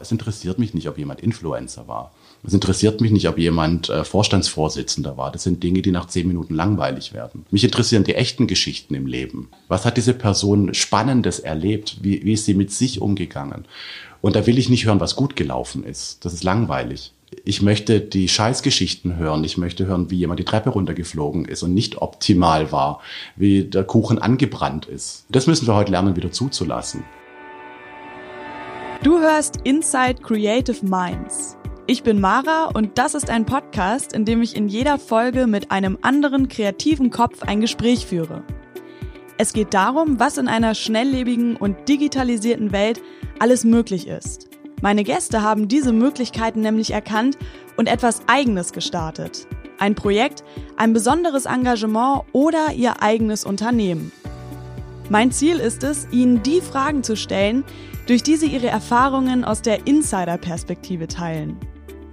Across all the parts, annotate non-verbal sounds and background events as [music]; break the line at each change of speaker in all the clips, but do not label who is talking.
Es interessiert mich nicht, ob jemand Influencer war. Es interessiert mich nicht, ob jemand äh, Vorstandsvorsitzender war. Das sind Dinge, die nach zehn Minuten langweilig werden. Mich interessieren die echten Geschichten im Leben. Was hat diese Person Spannendes erlebt? Wie, wie ist sie mit sich umgegangen? Und da will ich nicht hören, was gut gelaufen ist. Das ist langweilig. Ich möchte die Scheißgeschichten hören. Ich möchte hören, wie jemand die Treppe runtergeflogen ist und nicht optimal war, wie der Kuchen angebrannt ist. Das müssen wir heute lernen, wieder zuzulassen.
Du hörst Inside Creative Minds. Ich bin Mara und das ist ein Podcast, in dem ich in jeder Folge mit einem anderen kreativen Kopf ein Gespräch führe. Es geht darum, was in einer schnelllebigen und digitalisierten Welt alles möglich ist. Meine Gäste haben diese Möglichkeiten nämlich erkannt und etwas Eigenes gestartet. Ein Projekt, ein besonderes Engagement oder ihr eigenes Unternehmen. Mein Ziel ist es, Ihnen die Fragen zu stellen, durch die sie ihre Erfahrungen aus der Insider-Perspektive teilen.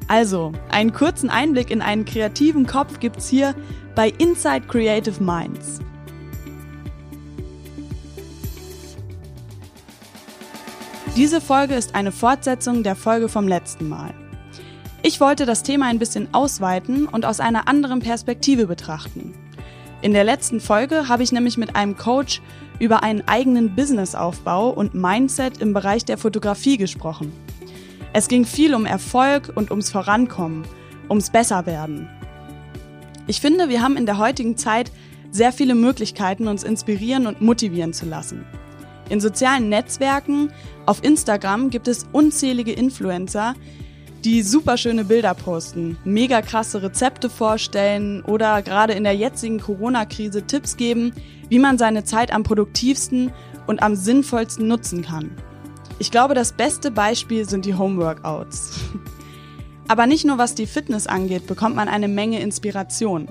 Also, einen kurzen Einblick in einen kreativen Kopf gibt's hier bei Inside Creative Minds. Diese Folge ist eine Fortsetzung der Folge vom letzten Mal. Ich wollte das Thema ein bisschen ausweiten und aus einer anderen Perspektive betrachten. In der letzten Folge habe ich nämlich mit einem Coach über einen eigenen Businessaufbau und Mindset im Bereich der Fotografie gesprochen. Es ging viel um Erfolg und ums Vorankommen, ums Besserwerden. Ich finde, wir haben in der heutigen Zeit sehr viele Möglichkeiten, uns inspirieren und motivieren zu lassen. In sozialen Netzwerken, auf Instagram gibt es unzählige Influencer, die super schöne Bilder posten, mega krasse Rezepte vorstellen oder gerade in der jetzigen Corona-Krise Tipps geben, wie man seine Zeit am produktivsten und am sinnvollsten nutzen kann. Ich glaube, das beste Beispiel sind die Homeworkouts. Aber nicht nur was die Fitness angeht, bekommt man eine Menge Inspiration.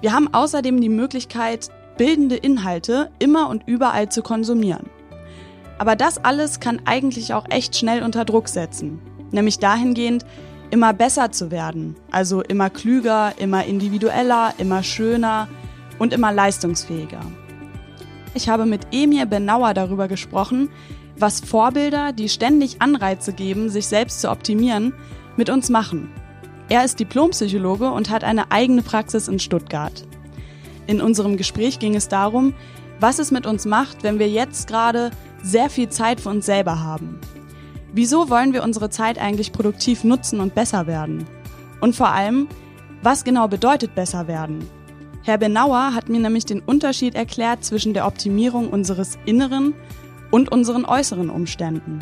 Wir haben außerdem die Möglichkeit, bildende Inhalte immer und überall zu konsumieren. Aber das alles kann eigentlich auch echt schnell unter Druck setzen nämlich dahingehend, immer besser zu werden, also immer klüger, immer individueller, immer schöner und immer leistungsfähiger. Ich habe mit Emir Benauer darüber gesprochen, was Vorbilder, die ständig Anreize geben, sich selbst zu optimieren, mit uns machen. Er ist Diplompsychologe und hat eine eigene Praxis in Stuttgart. In unserem Gespräch ging es darum, was es mit uns macht, wenn wir jetzt gerade sehr viel Zeit für uns selber haben. Wieso wollen wir unsere Zeit eigentlich produktiv nutzen und besser werden? Und vor allem, was genau bedeutet besser werden? Herr Benauer hat mir nämlich den Unterschied erklärt zwischen der Optimierung unseres inneren und unseren äußeren Umständen.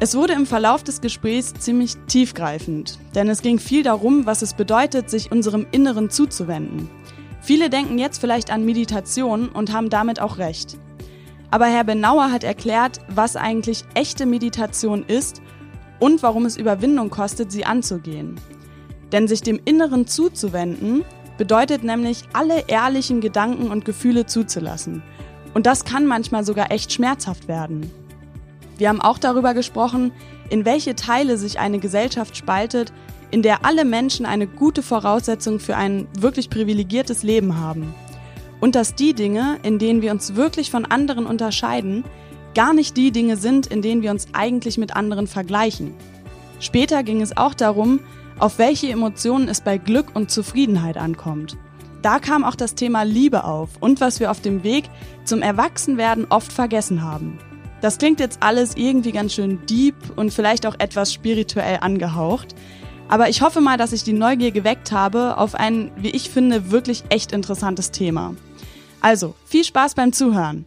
Es wurde im Verlauf des Gesprächs ziemlich tiefgreifend, denn es ging viel darum, was es bedeutet, sich unserem Inneren zuzuwenden. Viele denken jetzt vielleicht an Meditation und haben damit auch recht. Aber Herr Benauer hat erklärt, was eigentlich echte Meditation ist und warum es Überwindung kostet, sie anzugehen. Denn sich dem Inneren zuzuwenden, bedeutet nämlich, alle ehrlichen Gedanken und Gefühle zuzulassen. Und das kann manchmal sogar echt schmerzhaft werden. Wir haben auch darüber gesprochen, in welche Teile sich eine Gesellschaft spaltet, in der alle Menschen eine gute Voraussetzung für ein wirklich privilegiertes Leben haben und dass die Dinge, in denen wir uns wirklich von anderen unterscheiden, gar nicht die Dinge sind, in denen wir uns eigentlich mit anderen vergleichen. Später ging es auch darum, auf welche Emotionen es bei Glück und Zufriedenheit ankommt. Da kam auch das Thema Liebe auf und was wir auf dem Weg zum Erwachsenwerden oft vergessen haben. Das klingt jetzt alles irgendwie ganz schön deep und vielleicht auch etwas spirituell angehaucht, aber ich hoffe mal, dass ich die Neugier geweckt habe auf ein, wie ich finde, wirklich echt interessantes Thema. Also, viel Spaß beim Zuhören.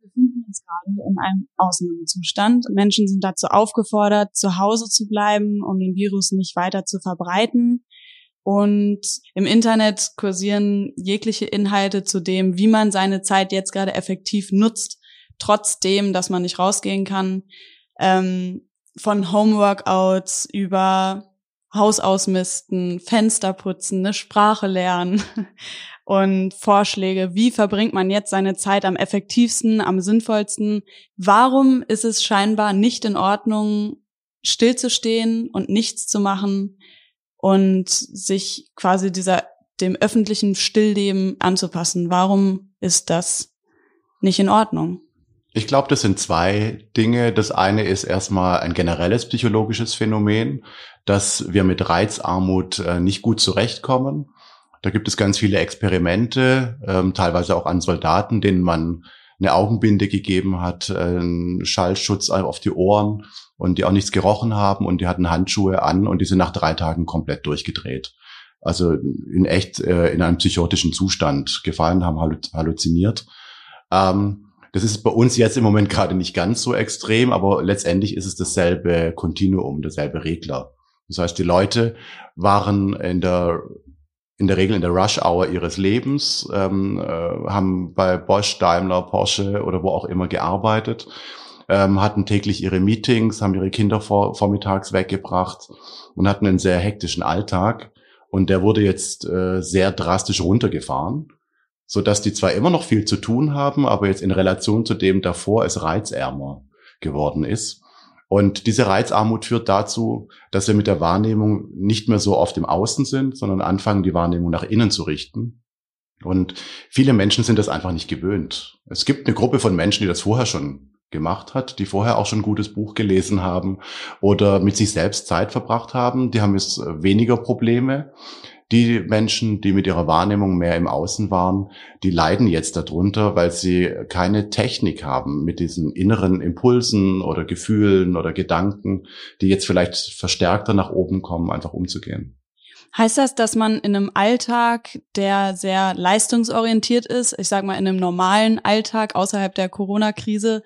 Wir befinden uns gerade in einem Ausnahmezustand. Menschen sind dazu aufgefordert, zu Hause zu bleiben, um den Virus nicht weiter zu verbreiten. Und im Internet kursieren jegliche Inhalte zu dem, wie man seine Zeit jetzt gerade effektiv nutzt, trotzdem, dass man nicht rausgehen kann. Ähm, von Homeworkouts über Haus ausmisten, Fenster putzen, eine Sprache lernen [laughs] und Vorschläge, wie verbringt man jetzt seine Zeit am effektivsten, am sinnvollsten? Warum ist es scheinbar nicht in Ordnung, stillzustehen und nichts zu machen und sich quasi dieser dem öffentlichen Stillleben anzupassen? Warum ist das nicht in Ordnung?
Ich glaube, das sind zwei Dinge. Das eine ist erstmal ein generelles psychologisches Phänomen, dass wir mit Reizarmut äh, nicht gut zurechtkommen. Da gibt es ganz viele Experimente, ähm, teilweise auch an Soldaten, denen man eine Augenbinde gegeben hat, einen Schallschutz auf die Ohren und die auch nichts gerochen haben und die hatten Handschuhe an und die sind nach drei Tagen komplett durchgedreht. Also in echt äh, in einem psychotischen Zustand gefallen, haben halluziniert. Ähm, das ist bei uns jetzt im Moment gerade nicht ganz so extrem, aber letztendlich ist es dasselbe Kontinuum, derselbe Regler. Das heißt, die Leute waren in der in der Regel in der Rush-Hour ihres Lebens, ähm, äh, haben bei Bosch, Daimler, Porsche oder wo auch immer gearbeitet, ähm, hatten täglich ihre Meetings, haben ihre Kinder vor, vormittags weggebracht und hatten einen sehr hektischen Alltag. Und der wurde jetzt äh, sehr drastisch runtergefahren, so dass die zwar immer noch viel zu tun haben, aber jetzt in Relation zu dem davor es reizärmer geworden ist. Und diese Reizarmut führt dazu, dass wir mit der Wahrnehmung nicht mehr so oft im Außen sind, sondern anfangen, die Wahrnehmung nach innen zu richten. Und viele Menschen sind das einfach nicht gewöhnt. Es gibt eine Gruppe von Menschen, die das vorher schon gemacht hat, die vorher auch schon ein gutes Buch gelesen haben oder mit sich selbst Zeit verbracht haben. Die haben jetzt weniger Probleme. Die Menschen, die mit ihrer Wahrnehmung mehr im Außen waren, die leiden jetzt darunter, weil sie keine Technik haben mit diesen inneren Impulsen oder Gefühlen oder Gedanken, die jetzt vielleicht verstärkter nach oben kommen, einfach umzugehen.
Heißt das, dass man in einem Alltag, der sehr leistungsorientiert ist, ich sage mal in einem normalen Alltag außerhalb der Corona-Krise,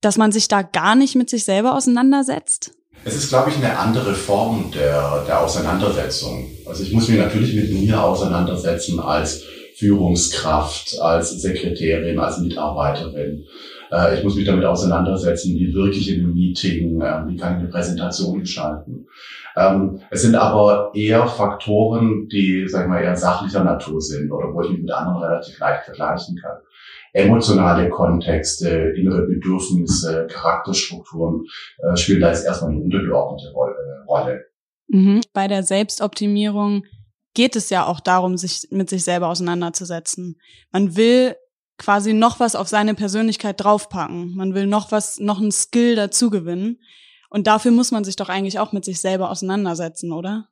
dass man sich da gar nicht mit sich selber auseinandersetzt?
Es ist, glaube ich, eine andere Form der, der Auseinandersetzung. Also ich muss mich natürlich mit mir auseinandersetzen als Führungskraft, als Sekretärin, als Mitarbeiterin. Äh, ich muss mich damit auseinandersetzen, wie wirklich in einem Meeting, äh, wie kann ich eine Präsentation gestalten. Ähm, es sind aber eher Faktoren, die, sag ich mal, eher sachlicher Natur sind oder wo ich mich mit anderen relativ leicht vergleichen kann emotionale Kontexte, innere Bedürfnisse, Charakterstrukturen äh, spielen da jetzt erstmal eine untergeordnete Rolle.
Mhm. Bei der Selbstoptimierung geht es ja auch darum, sich mit sich selber auseinanderzusetzen. Man will quasi noch was auf seine Persönlichkeit draufpacken. Man will noch was, noch ein Skill dazu gewinnen. Und dafür muss man sich doch eigentlich auch mit sich selber auseinandersetzen, oder?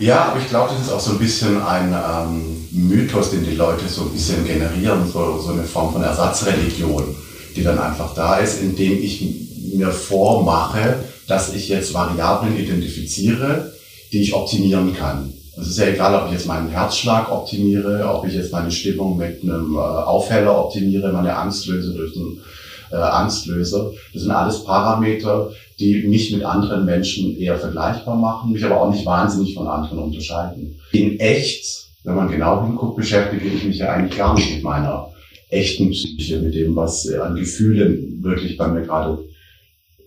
Ja, aber ich glaube, das ist auch so ein bisschen ein ähm, Mythos, den die Leute so ein bisschen generieren, so, so eine Form von Ersatzreligion, die dann einfach da ist, indem ich mir vormache, dass ich jetzt Variablen identifiziere, die ich optimieren kann. Es ist ja egal, ob ich jetzt meinen Herzschlag optimiere, ob ich jetzt meine Stimmung mit einem äh, Aufheller optimiere, meine Angstlöse durch einen äh, Angstlöser. Das sind alles Parameter, die mich mit anderen Menschen eher vergleichbar machen, mich aber auch nicht wahnsinnig von anderen unterscheiden. In echt, wenn man genau hinguckt, beschäftige ich mich ja eigentlich gar nicht mit meiner echten Psyche, mit dem, was an Gefühlen wirklich bei mir gerade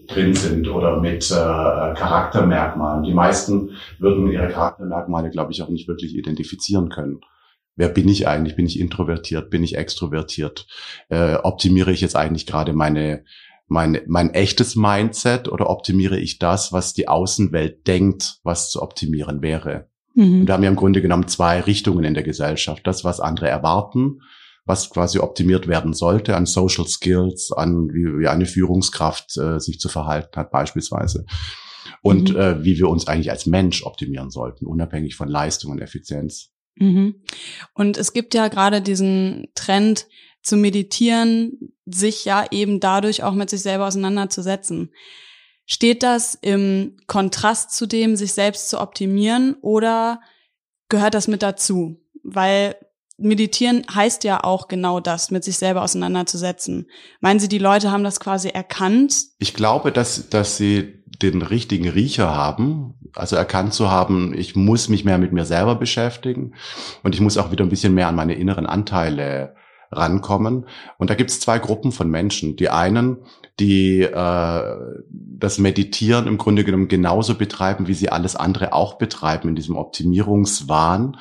drin sind oder mit äh, Charaktermerkmalen. Die meisten würden ihre Charaktermerkmale, glaube ich, auch nicht wirklich identifizieren können. Wer bin ich eigentlich? Bin ich introvertiert? Bin ich extrovertiert? Äh, optimiere ich jetzt eigentlich gerade meine mein, mein echtes Mindset oder optimiere ich das, was die Außenwelt denkt, was zu optimieren wäre? Mhm. Und da haben wir im Grunde genommen zwei Richtungen in der Gesellschaft. Das, was andere erwarten, was quasi optimiert werden sollte an Social Skills, an wie, wie eine Führungskraft äh, sich zu verhalten hat beispielsweise. Und mhm. äh, wie wir uns eigentlich als Mensch optimieren sollten, unabhängig von Leistung und Effizienz.
Mhm. Und es gibt ja gerade diesen Trend zu meditieren, sich ja eben dadurch auch mit sich selber auseinanderzusetzen. Steht das im Kontrast zu dem, sich selbst zu optimieren oder gehört das mit dazu? Weil meditieren heißt ja auch genau das, mit sich selber auseinanderzusetzen. Meinen Sie, die Leute haben das quasi erkannt?
Ich glaube, dass, dass sie den richtigen Riecher haben, also erkannt zu haben, ich muss mich mehr mit mir selber beschäftigen und ich muss auch wieder ein bisschen mehr an meine inneren Anteile rankommen. Und da gibt es zwei Gruppen von Menschen. Die einen, die äh, das Meditieren im Grunde genommen genauso betreiben, wie sie alles andere auch betreiben in diesem Optimierungswahn,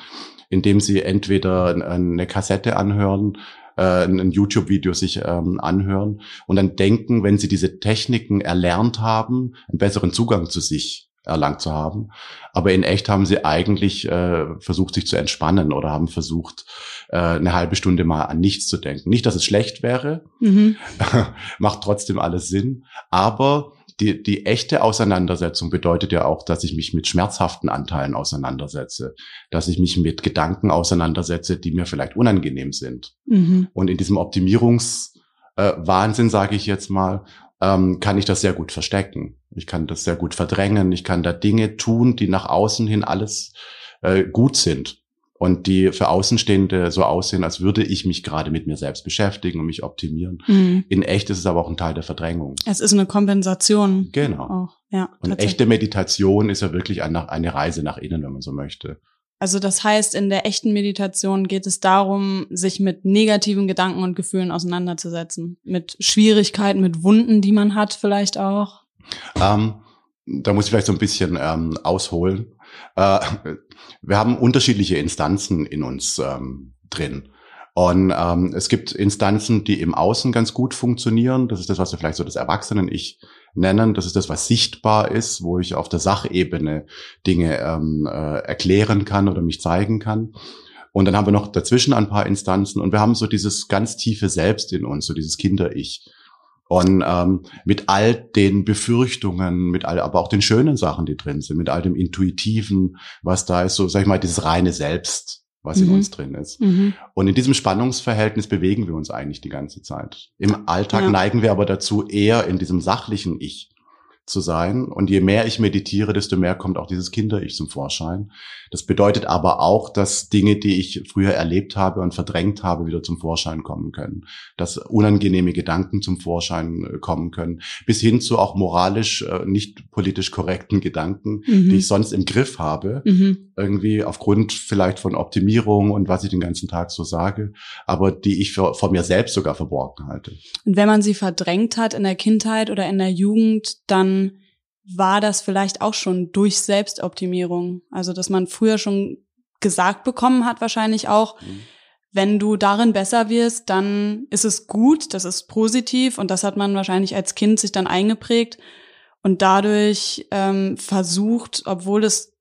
indem sie entweder eine Kassette anhören, äh, ein YouTube-Video sich ähm, anhören und dann denken, wenn sie diese Techniken erlernt haben, einen besseren Zugang zu sich erlangt zu haben. Aber in echt haben sie eigentlich äh, versucht, sich zu entspannen oder haben versucht, äh, eine halbe Stunde mal an nichts zu denken. Nicht, dass es schlecht wäre, mhm. [laughs] macht trotzdem alles Sinn, aber die, die echte Auseinandersetzung bedeutet ja auch, dass ich mich mit schmerzhaften Anteilen auseinandersetze, dass ich mich mit Gedanken auseinandersetze, die mir vielleicht unangenehm sind. Mhm. Und in diesem Optimierungswahnsinn, äh, sage ich jetzt mal, ähm, kann ich das sehr gut verstecken. Ich kann das sehr gut verdrängen. Ich kann da Dinge tun, die nach außen hin alles äh, gut sind und die für Außenstehende so aussehen, als würde ich mich gerade mit mir selbst beschäftigen und mich optimieren. Mhm. In echt ist es aber auch ein Teil der Verdrängung.
Es ist eine Kompensation.
Genau. Auch. Ja, und echte Meditation ist ja wirklich eine, eine Reise nach innen, wenn man so möchte.
Also das heißt, in der echten Meditation geht es darum, sich mit negativen Gedanken und Gefühlen auseinanderzusetzen. Mit Schwierigkeiten, mit Wunden, die man hat vielleicht auch.
Ähm, da muss ich vielleicht so ein bisschen ähm, ausholen. Äh, wir haben unterschiedliche Instanzen in uns ähm, drin. Und ähm, es gibt Instanzen, die im Außen ganz gut funktionieren. Das ist das, was wir vielleicht so das Erwachsenen-Ich nennen. Das ist das, was sichtbar ist, wo ich auf der Sachebene Dinge ähm, äh, erklären kann oder mich zeigen kann. Und dann haben wir noch dazwischen ein paar Instanzen und wir haben so dieses ganz tiefe Selbst in uns, so dieses Kinder-Ich. Und ähm, mit all den Befürchtungen, mit all, aber auch den schönen Sachen, die drin sind, mit all dem Intuitiven, was da ist, so sag ich mal, dieses reine Selbst, was mhm. in uns drin ist. Mhm. Und in diesem Spannungsverhältnis bewegen wir uns eigentlich die ganze Zeit. Im Alltag ja. neigen wir aber dazu, eher in diesem sachlichen Ich zu sein. Und je mehr ich meditiere, desto mehr kommt auch dieses Kinder-Ich zum Vorschein. Das bedeutet aber auch, dass Dinge, die ich früher erlebt habe und verdrängt habe, wieder zum Vorschein kommen können. Dass unangenehme Gedanken zum Vorschein äh, kommen können. Bis hin zu auch moralisch äh, nicht politisch korrekten Gedanken, mhm. die ich sonst im Griff habe. Mhm. Irgendwie aufgrund vielleicht von Optimierung und was ich den ganzen Tag so sage, aber die ich vor mir selbst sogar verborgen halte.
Und wenn man sie verdrängt hat in der Kindheit oder in der Jugend, dann war das vielleicht auch schon durch Selbstoptimierung. Also, dass man früher schon gesagt bekommen hat, wahrscheinlich auch, mhm. wenn du darin besser wirst, dann ist es gut, das ist positiv und das hat man wahrscheinlich als Kind sich dann eingeprägt und dadurch ähm, versucht, obwohl es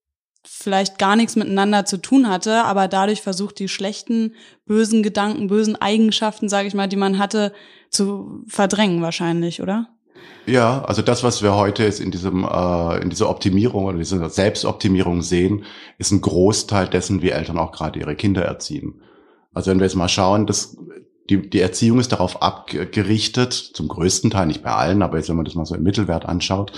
vielleicht gar nichts miteinander zu tun hatte, aber dadurch versucht, die schlechten, bösen Gedanken, bösen Eigenschaften, sage ich mal, die man hatte, zu verdrängen wahrscheinlich, oder?
Ja, also das, was wir heute jetzt in diesem äh, in dieser Optimierung oder dieser Selbstoptimierung sehen, ist ein Großteil dessen, wie Eltern auch gerade ihre Kinder erziehen. Also wenn wir jetzt mal schauen, dass die, die Erziehung ist darauf abgerichtet, zum größten Teil, nicht bei allen, aber jetzt wenn man das mal so im Mittelwert anschaut,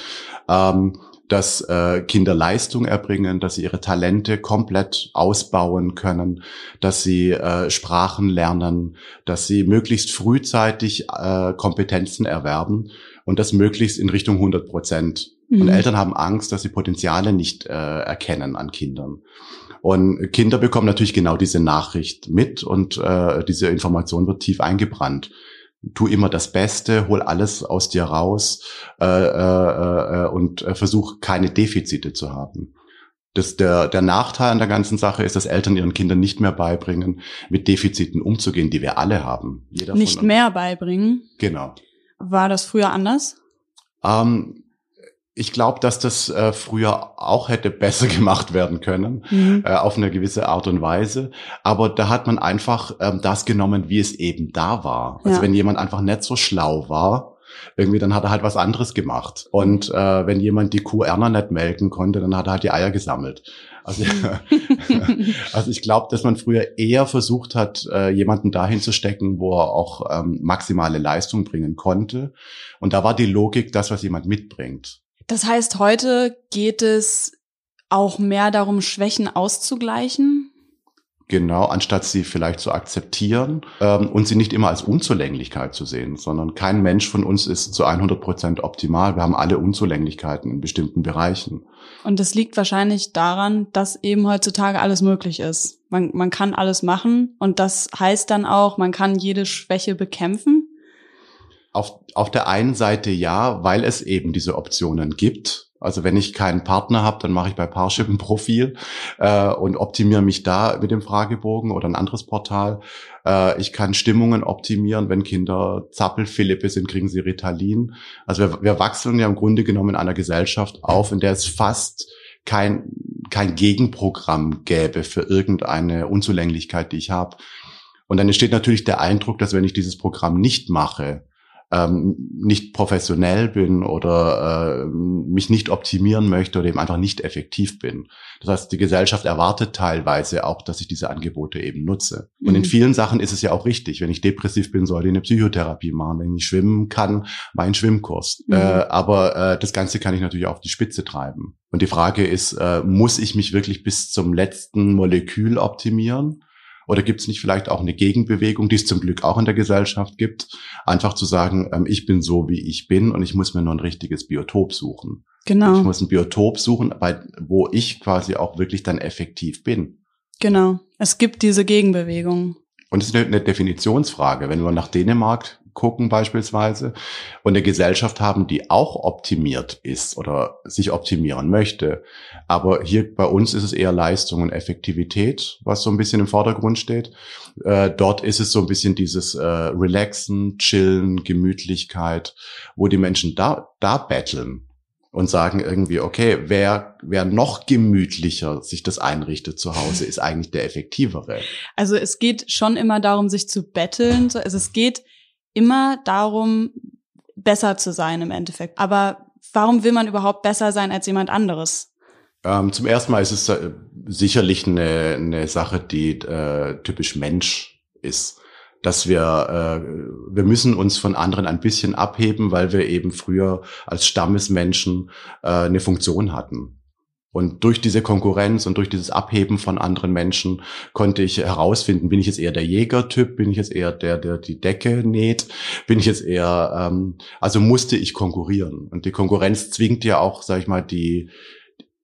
ähm, dass äh, Kinder Leistung erbringen, dass sie ihre Talente komplett ausbauen können, dass sie äh, Sprachen lernen, dass sie möglichst frühzeitig äh, Kompetenzen erwerben und das möglichst in Richtung 100 Prozent. Mhm. Und Eltern haben Angst, dass sie Potenziale nicht äh, erkennen an Kindern. Und Kinder bekommen natürlich genau diese Nachricht mit und äh, diese Information wird tief eingebrannt. Tu immer das Beste, hol alles aus dir raus äh, äh, äh, und äh, versuch keine Defizite zu haben. Das, der, der Nachteil an der ganzen Sache ist, dass Eltern ihren Kindern nicht mehr beibringen, mit Defiziten umzugehen, die wir alle haben.
Jeder nicht mehr beibringen?
Genau.
War das früher anders?
Ähm, ich glaube, dass das äh, früher auch hätte besser [laughs] gemacht werden können, mhm. äh, auf eine gewisse Art und Weise. Aber da hat man einfach ähm, das genommen, wie es eben da war. Also ja. wenn jemand einfach nicht so schlau war, irgendwie, dann hat er halt was anderes gemacht. Und äh, wenn jemand die Kuh Erna nicht melken konnte, dann hat er halt die Eier gesammelt. Also, [laughs] also ich glaube, dass man früher eher versucht hat, äh, jemanden dahin zu stecken, wo er auch ähm, maximale Leistung bringen konnte. Und da war die Logik das, was jemand mitbringt.
Das heißt, heute geht es auch mehr darum, Schwächen auszugleichen?
Genau, anstatt sie vielleicht zu akzeptieren ähm, und sie nicht immer als Unzulänglichkeit zu sehen, sondern kein Mensch von uns ist zu 100 Prozent optimal. Wir haben alle Unzulänglichkeiten in bestimmten Bereichen.
Und das liegt wahrscheinlich daran, dass eben heutzutage alles möglich ist. Man, man kann alles machen und das heißt dann auch, man kann jede Schwäche bekämpfen.
Auf, auf der einen Seite ja, weil es eben diese Optionen gibt Also wenn ich keinen Partner habe, dann mache ich bei Parship ein Profil äh, und optimiere mich da mit dem Fragebogen oder ein anderes Portal. Äh, ich kann Stimmungen optimieren. Wenn Kinder Zappelphilippe sind, kriegen sie Ritalin. Also wir, wir wachsen ja im Grunde genommen in einer Gesellschaft auf, in der es fast kein, kein Gegenprogramm gäbe für irgendeine Unzulänglichkeit, die ich habe. Und dann entsteht natürlich der Eindruck, dass wenn ich dieses Programm nicht mache, ähm, nicht professionell bin oder äh, mich nicht optimieren möchte oder eben einfach nicht effektiv bin. Das heißt, die Gesellschaft erwartet teilweise auch, dass ich diese Angebote eben nutze. Mhm. Und in mhm. vielen Sachen ist es ja auch richtig. Wenn ich depressiv bin, soll ich eine Psychotherapie machen. Wenn ich schwimmen kann, mein Schwimmkurs. Mhm. Äh, aber äh, das Ganze kann ich natürlich auch auf die Spitze treiben. Und die Frage ist, äh, muss ich mich wirklich bis zum letzten Molekül optimieren? Oder gibt es nicht vielleicht auch eine Gegenbewegung, die es zum Glück auch in der Gesellschaft gibt, einfach zu sagen, ähm, ich bin so, wie ich bin und ich muss mir nur ein richtiges Biotop suchen. Genau. Ich muss ein Biotop suchen, bei, wo ich quasi auch wirklich dann effektiv bin.
Genau. Es gibt diese Gegenbewegung.
Und es ist eine, Definitionsfrage. Wenn wir nach Dänemark gucken beispielsweise und eine Gesellschaft haben, die auch optimiert ist oder sich optimieren möchte. Aber hier bei uns ist es eher Leistung und Effektivität, was so ein bisschen im Vordergrund steht. Äh, dort ist es so ein bisschen dieses äh, Relaxen, Chillen, Gemütlichkeit, wo die Menschen da, da betteln und sagen irgendwie, okay, wer, wer noch gemütlicher sich das einrichtet zu Hause, ist eigentlich der effektivere.
Also es geht schon immer darum, sich zu betteln. Also es geht immer darum, besser zu sein im Endeffekt. Aber warum will man überhaupt besser sein als jemand anderes?
Ähm, zum ersten Mal ist es äh, sicherlich eine, eine Sache, die äh, typisch Mensch ist. Dass wir, äh, wir müssen uns von anderen ein bisschen abheben, weil wir eben früher als Stammesmenschen äh, eine Funktion hatten. Und durch diese Konkurrenz und durch dieses Abheben von anderen Menschen konnte ich herausfinden, bin ich jetzt eher der Jägertyp, bin ich jetzt eher der, der die Decke näht, bin ich jetzt eher, ähm, also musste ich konkurrieren. Und die Konkurrenz zwingt ja auch, sag ich mal, die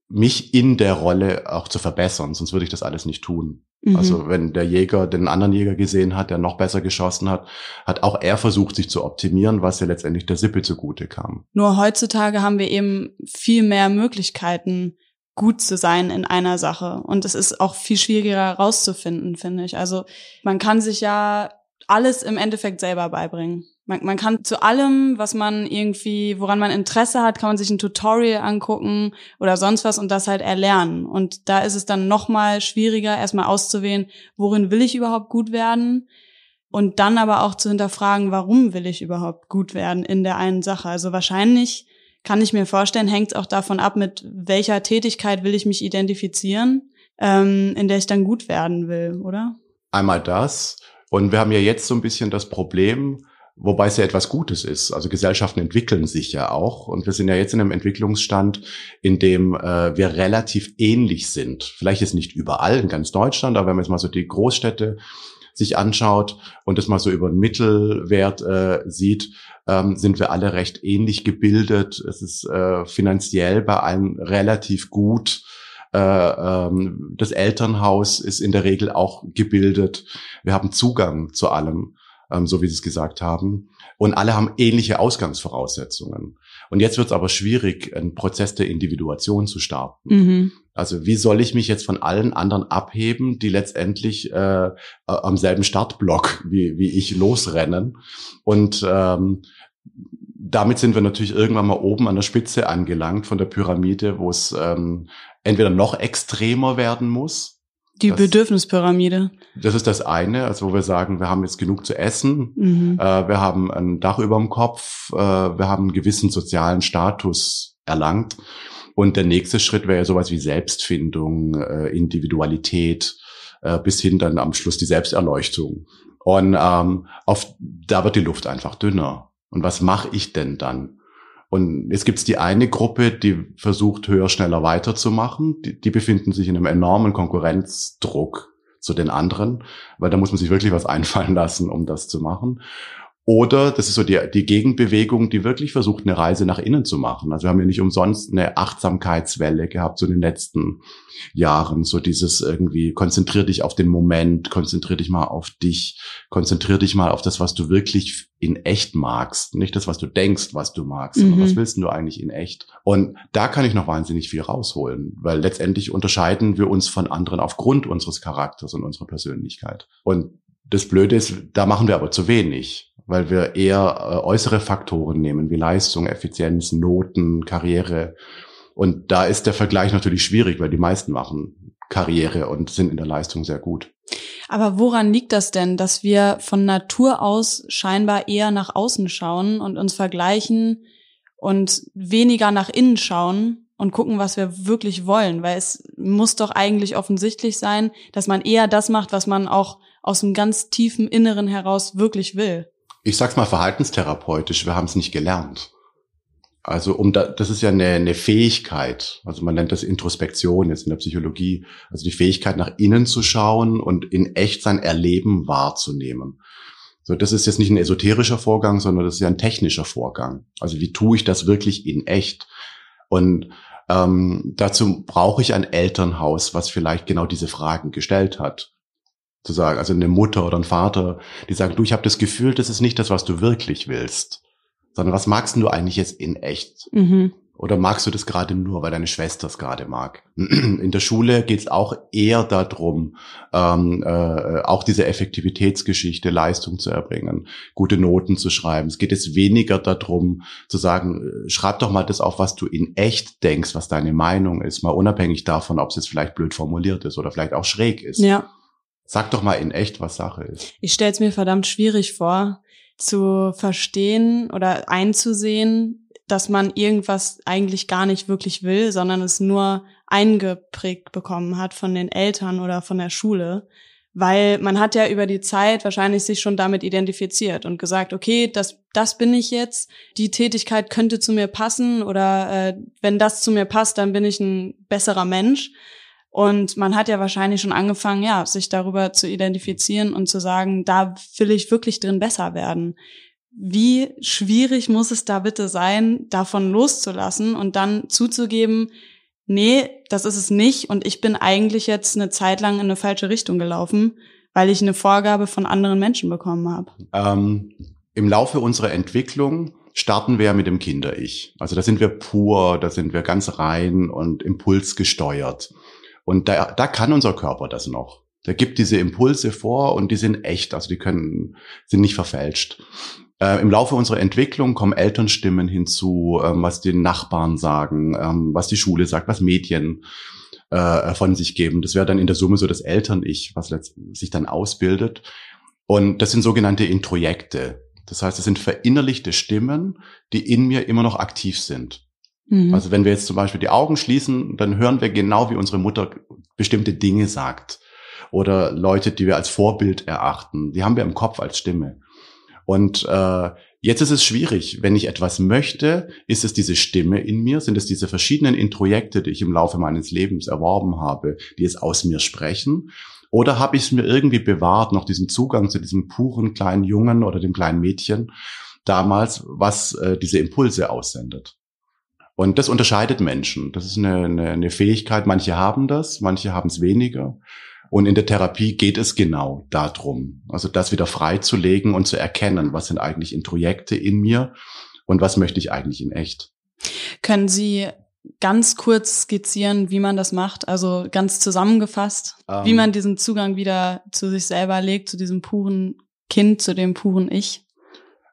mich in der Rolle auch zu verbessern, sonst würde ich das alles nicht tun. Mhm. Also wenn der Jäger den anderen Jäger gesehen hat, der noch besser geschossen hat, hat auch er versucht, sich zu optimieren, was ja letztendlich der Sippe zugute kam.
Nur heutzutage haben wir eben viel mehr Möglichkeiten, gut zu sein in einer Sache. Und es ist auch viel schwieriger herauszufinden, finde ich. Also man kann sich ja alles im Endeffekt selber beibringen. Man, man kann zu allem, was man irgendwie, woran man Interesse hat, kann man sich ein Tutorial angucken oder sonst was und das halt erlernen. Und da ist es dann noch mal schwieriger, erstmal auszuwählen, worin will ich überhaupt gut werden und dann aber auch zu hinterfragen, warum will ich überhaupt gut werden in der einen Sache. Also wahrscheinlich kann ich mir vorstellen, hängt es auch davon ab, mit welcher Tätigkeit will ich mich identifizieren, ähm, in der ich dann gut werden will, oder?
Einmal das. Und wir haben ja jetzt so ein bisschen das Problem, wobei es ja etwas Gutes ist. Also Gesellschaften entwickeln sich ja auch und wir sind ja jetzt in einem Entwicklungsstand, in dem äh, wir relativ ähnlich sind. Vielleicht ist nicht überall in ganz Deutschland, aber wenn man jetzt mal so die Großstädte sich anschaut und das mal so über den Mittelwert äh, sieht, ähm, sind wir alle recht ähnlich gebildet. Es ist äh, finanziell bei allen relativ gut. Äh, ähm, das Elternhaus ist in der Regel auch gebildet. Wir haben Zugang zu allem, ähm, so wie Sie es gesagt haben. Und alle haben ähnliche Ausgangsvoraussetzungen. Und jetzt wird es aber schwierig, einen Prozess der Individuation zu starten. Mhm. Also wie soll ich mich jetzt von allen anderen abheben, die letztendlich äh, am selben Startblock wie, wie ich losrennen? Und ähm, damit sind wir natürlich irgendwann mal oben an der Spitze angelangt von der Pyramide, wo es ähm, entweder noch extremer werden muss,
die das, Bedürfnispyramide.
Das ist das eine, also wo wir sagen, wir haben jetzt genug zu essen, mhm. äh, wir haben ein Dach über dem Kopf, äh, wir haben einen gewissen sozialen Status erlangt. Und der nächste Schritt wäre ja sowas wie Selbstfindung, äh, Individualität, äh, bis hin dann am Schluss die Selbsterleuchtung. Und ähm, auf, da wird die Luft einfach dünner. Und was mache ich denn dann? Und jetzt gibt es die eine Gruppe, die versucht, höher, schneller weiterzumachen. Die, die befinden sich in einem enormen Konkurrenzdruck zu den anderen, weil da muss man sich wirklich was einfallen lassen, um das zu machen. Oder das ist so die, die Gegenbewegung, die wirklich versucht, eine Reise nach innen zu machen. Also wir haben ja nicht umsonst eine Achtsamkeitswelle gehabt, so in den letzten Jahren. So dieses irgendwie, konzentrier dich auf den Moment, konzentrier dich mal auf dich, konzentrier dich mal auf das, was du wirklich in echt magst. Nicht das, was du denkst, was du magst, sondern was mhm. willst du eigentlich in echt? Und da kann ich noch wahnsinnig viel rausholen, weil letztendlich unterscheiden wir uns von anderen aufgrund unseres Charakters und unserer Persönlichkeit. Und das Blöde ist, da machen wir aber zu wenig weil wir eher äh, äußere Faktoren nehmen, wie Leistung, Effizienz, Noten, Karriere. Und da ist der Vergleich natürlich schwierig, weil die meisten machen Karriere und sind in der Leistung sehr gut.
Aber woran liegt das denn, dass wir von Natur aus scheinbar eher nach außen schauen und uns vergleichen und weniger nach innen schauen und gucken, was wir wirklich wollen? Weil es muss doch eigentlich offensichtlich sein, dass man eher das macht, was man auch aus dem ganz tiefen Inneren heraus wirklich will
ich sag's mal verhaltenstherapeutisch, wir haben es nicht gelernt. Also um da, das ist ja eine, eine Fähigkeit, also man nennt das Introspektion jetzt in der Psychologie, also die Fähigkeit nach innen zu schauen und in echt sein Erleben wahrzunehmen. So, das ist jetzt nicht ein esoterischer Vorgang, sondern das ist ja ein technischer Vorgang. Also wie tue ich das wirklich in echt? Und ähm, dazu brauche ich ein Elternhaus, was vielleicht genau diese Fragen gestellt hat zu sagen, also eine Mutter oder ein Vater, die sagen, du, ich habe das Gefühl, das ist nicht das, was du wirklich willst, sondern was magst du eigentlich jetzt in echt? Mhm. Oder magst du das gerade nur, weil deine Schwester es gerade mag? [clears throat] In der Schule geht es auch eher darum, ähm, äh, auch diese Effektivitätsgeschichte, Leistung zu erbringen, gute Noten zu schreiben. Es geht jetzt weniger darum zu sagen, äh, schreib doch mal das auf, was du in echt denkst, was deine Meinung ist, mal unabhängig davon, ob es jetzt vielleicht blöd formuliert ist oder vielleicht auch schräg ist.
Ja.
Sag doch mal in echt, was Sache ist.
Ich stelle es mir verdammt schwierig vor, zu verstehen oder einzusehen, dass man irgendwas eigentlich gar nicht wirklich will, sondern es nur eingeprägt bekommen hat von den Eltern oder von der Schule. Weil man hat ja über die Zeit wahrscheinlich sich schon damit identifiziert und gesagt, okay, das, das bin ich jetzt, die Tätigkeit könnte zu mir passen oder äh, wenn das zu mir passt, dann bin ich ein besserer Mensch. Und man hat ja wahrscheinlich schon angefangen, ja, sich darüber zu identifizieren und zu sagen, da will ich wirklich drin besser werden. Wie schwierig muss es da bitte sein, davon loszulassen und dann zuzugeben, nee, das ist es nicht und ich bin eigentlich jetzt eine Zeit lang in eine falsche Richtung gelaufen, weil ich eine Vorgabe von anderen Menschen bekommen habe.
Ähm, Im Laufe unserer Entwicklung starten wir mit dem Kinder-Ich. Also da sind wir pur, da sind wir ganz rein und impulsgesteuert. Und da, da kann unser Körper das noch. Der gibt diese Impulse vor und die sind echt, also die können, sind nicht verfälscht. Äh, Im Laufe unserer Entwicklung kommen Elternstimmen hinzu, ähm, was die Nachbarn sagen, ähm, was die Schule sagt, was Medien äh, von sich geben. Das wäre dann in der Summe so das Eltern-Ich, was sich dann ausbildet. Und das sind sogenannte Introjekte. Das heißt, es sind verinnerlichte Stimmen, die in mir immer noch aktiv sind. Mhm. Also wenn wir jetzt zum Beispiel die Augen schließen, dann hören wir genau, wie unsere Mutter bestimmte Dinge sagt. Oder Leute, die wir als Vorbild erachten, die haben wir im Kopf als Stimme. Und äh, jetzt ist es schwierig. Wenn ich etwas möchte, ist es diese Stimme in mir, sind es diese verschiedenen Introjekte, die ich im Laufe meines Lebens erworben habe, die es aus mir sprechen. Oder habe ich es mir irgendwie bewahrt, noch diesen Zugang zu diesem puren kleinen Jungen oder dem kleinen Mädchen damals, was äh, diese Impulse aussendet. Und das unterscheidet Menschen. Das ist eine, eine, eine Fähigkeit. Manche haben das, manche haben es weniger. Und in der Therapie geht es genau darum, also das wieder freizulegen und zu erkennen, was sind eigentlich Introjekte in mir und was möchte ich eigentlich in echt.
Können Sie ganz kurz skizzieren, wie man das macht? Also ganz zusammengefasst, ähm, wie man diesen Zugang wieder zu sich selber legt, zu diesem puren Kind, zu dem puren Ich?